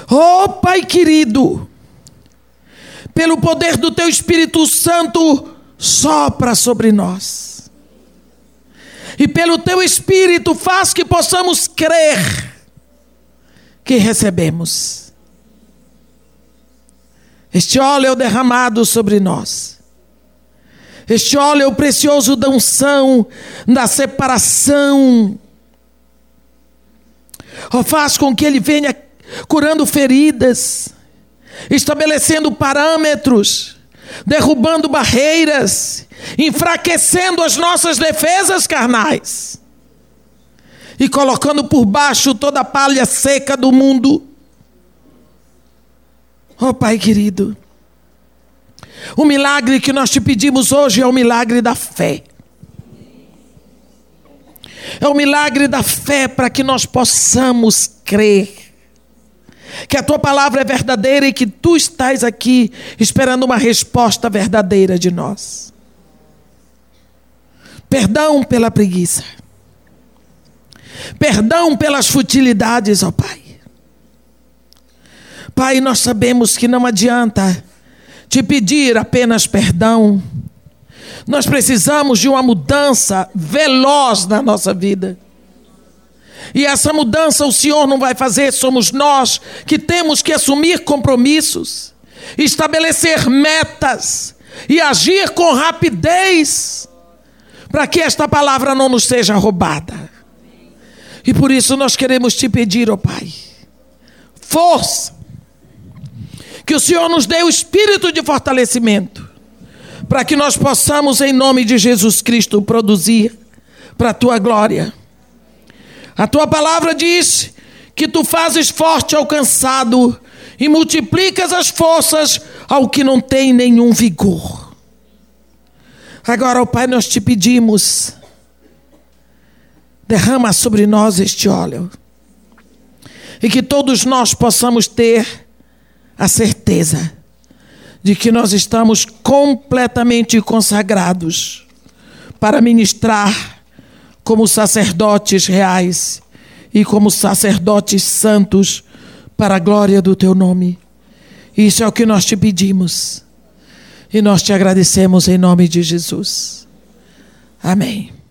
Oh, Pai querido, pelo poder do Teu Espírito Santo, sopra sobre nós. E pelo Teu Espírito, faz que possamos crer que recebemos. Este óleo derramado sobre nós. Este óleo é precioso da unção, da separação. Oh, faz com que ele venha curando feridas, estabelecendo parâmetros, derrubando barreiras, enfraquecendo as nossas defesas carnais e colocando por baixo toda a palha seca do mundo. Oh Pai querido, o milagre que nós te pedimos hoje é o milagre da fé. É o milagre da fé para que nós possamos crer que a tua palavra é verdadeira e que tu estás aqui esperando uma resposta verdadeira de nós. Perdão pela preguiça. Perdão pelas futilidades, ó Pai. Pai, nós sabemos que não adianta te pedir apenas perdão. Nós precisamos de uma mudança veloz na nossa vida. E essa mudança o Senhor não vai fazer, somos nós que temos que assumir compromissos, estabelecer metas e agir com rapidez, para que esta palavra não nos seja roubada. E por isso nós queremos te pedir, ó oh Pai, força, que o Senhor nos dê o espírito de fortalecimento, para que nós possamos, em nome de Jesus Cristo, produzir para a tua glória a tua palavra diz que tu fazes forte ao cansado e multiplicas as forças ao que não tem nenhum vigor. Agora, ó Pai, nós te pedimos, derrama sobre nós este óleo e que todos nós possamos ter a certeza de que nós estamos completamente consagrados para ministrar como sacerdotes reais e como sacerdotes santos para a glória do teu nome. Isso é o que nós te pedimos. E nós te agradecemos em nome de Jesus. Amém.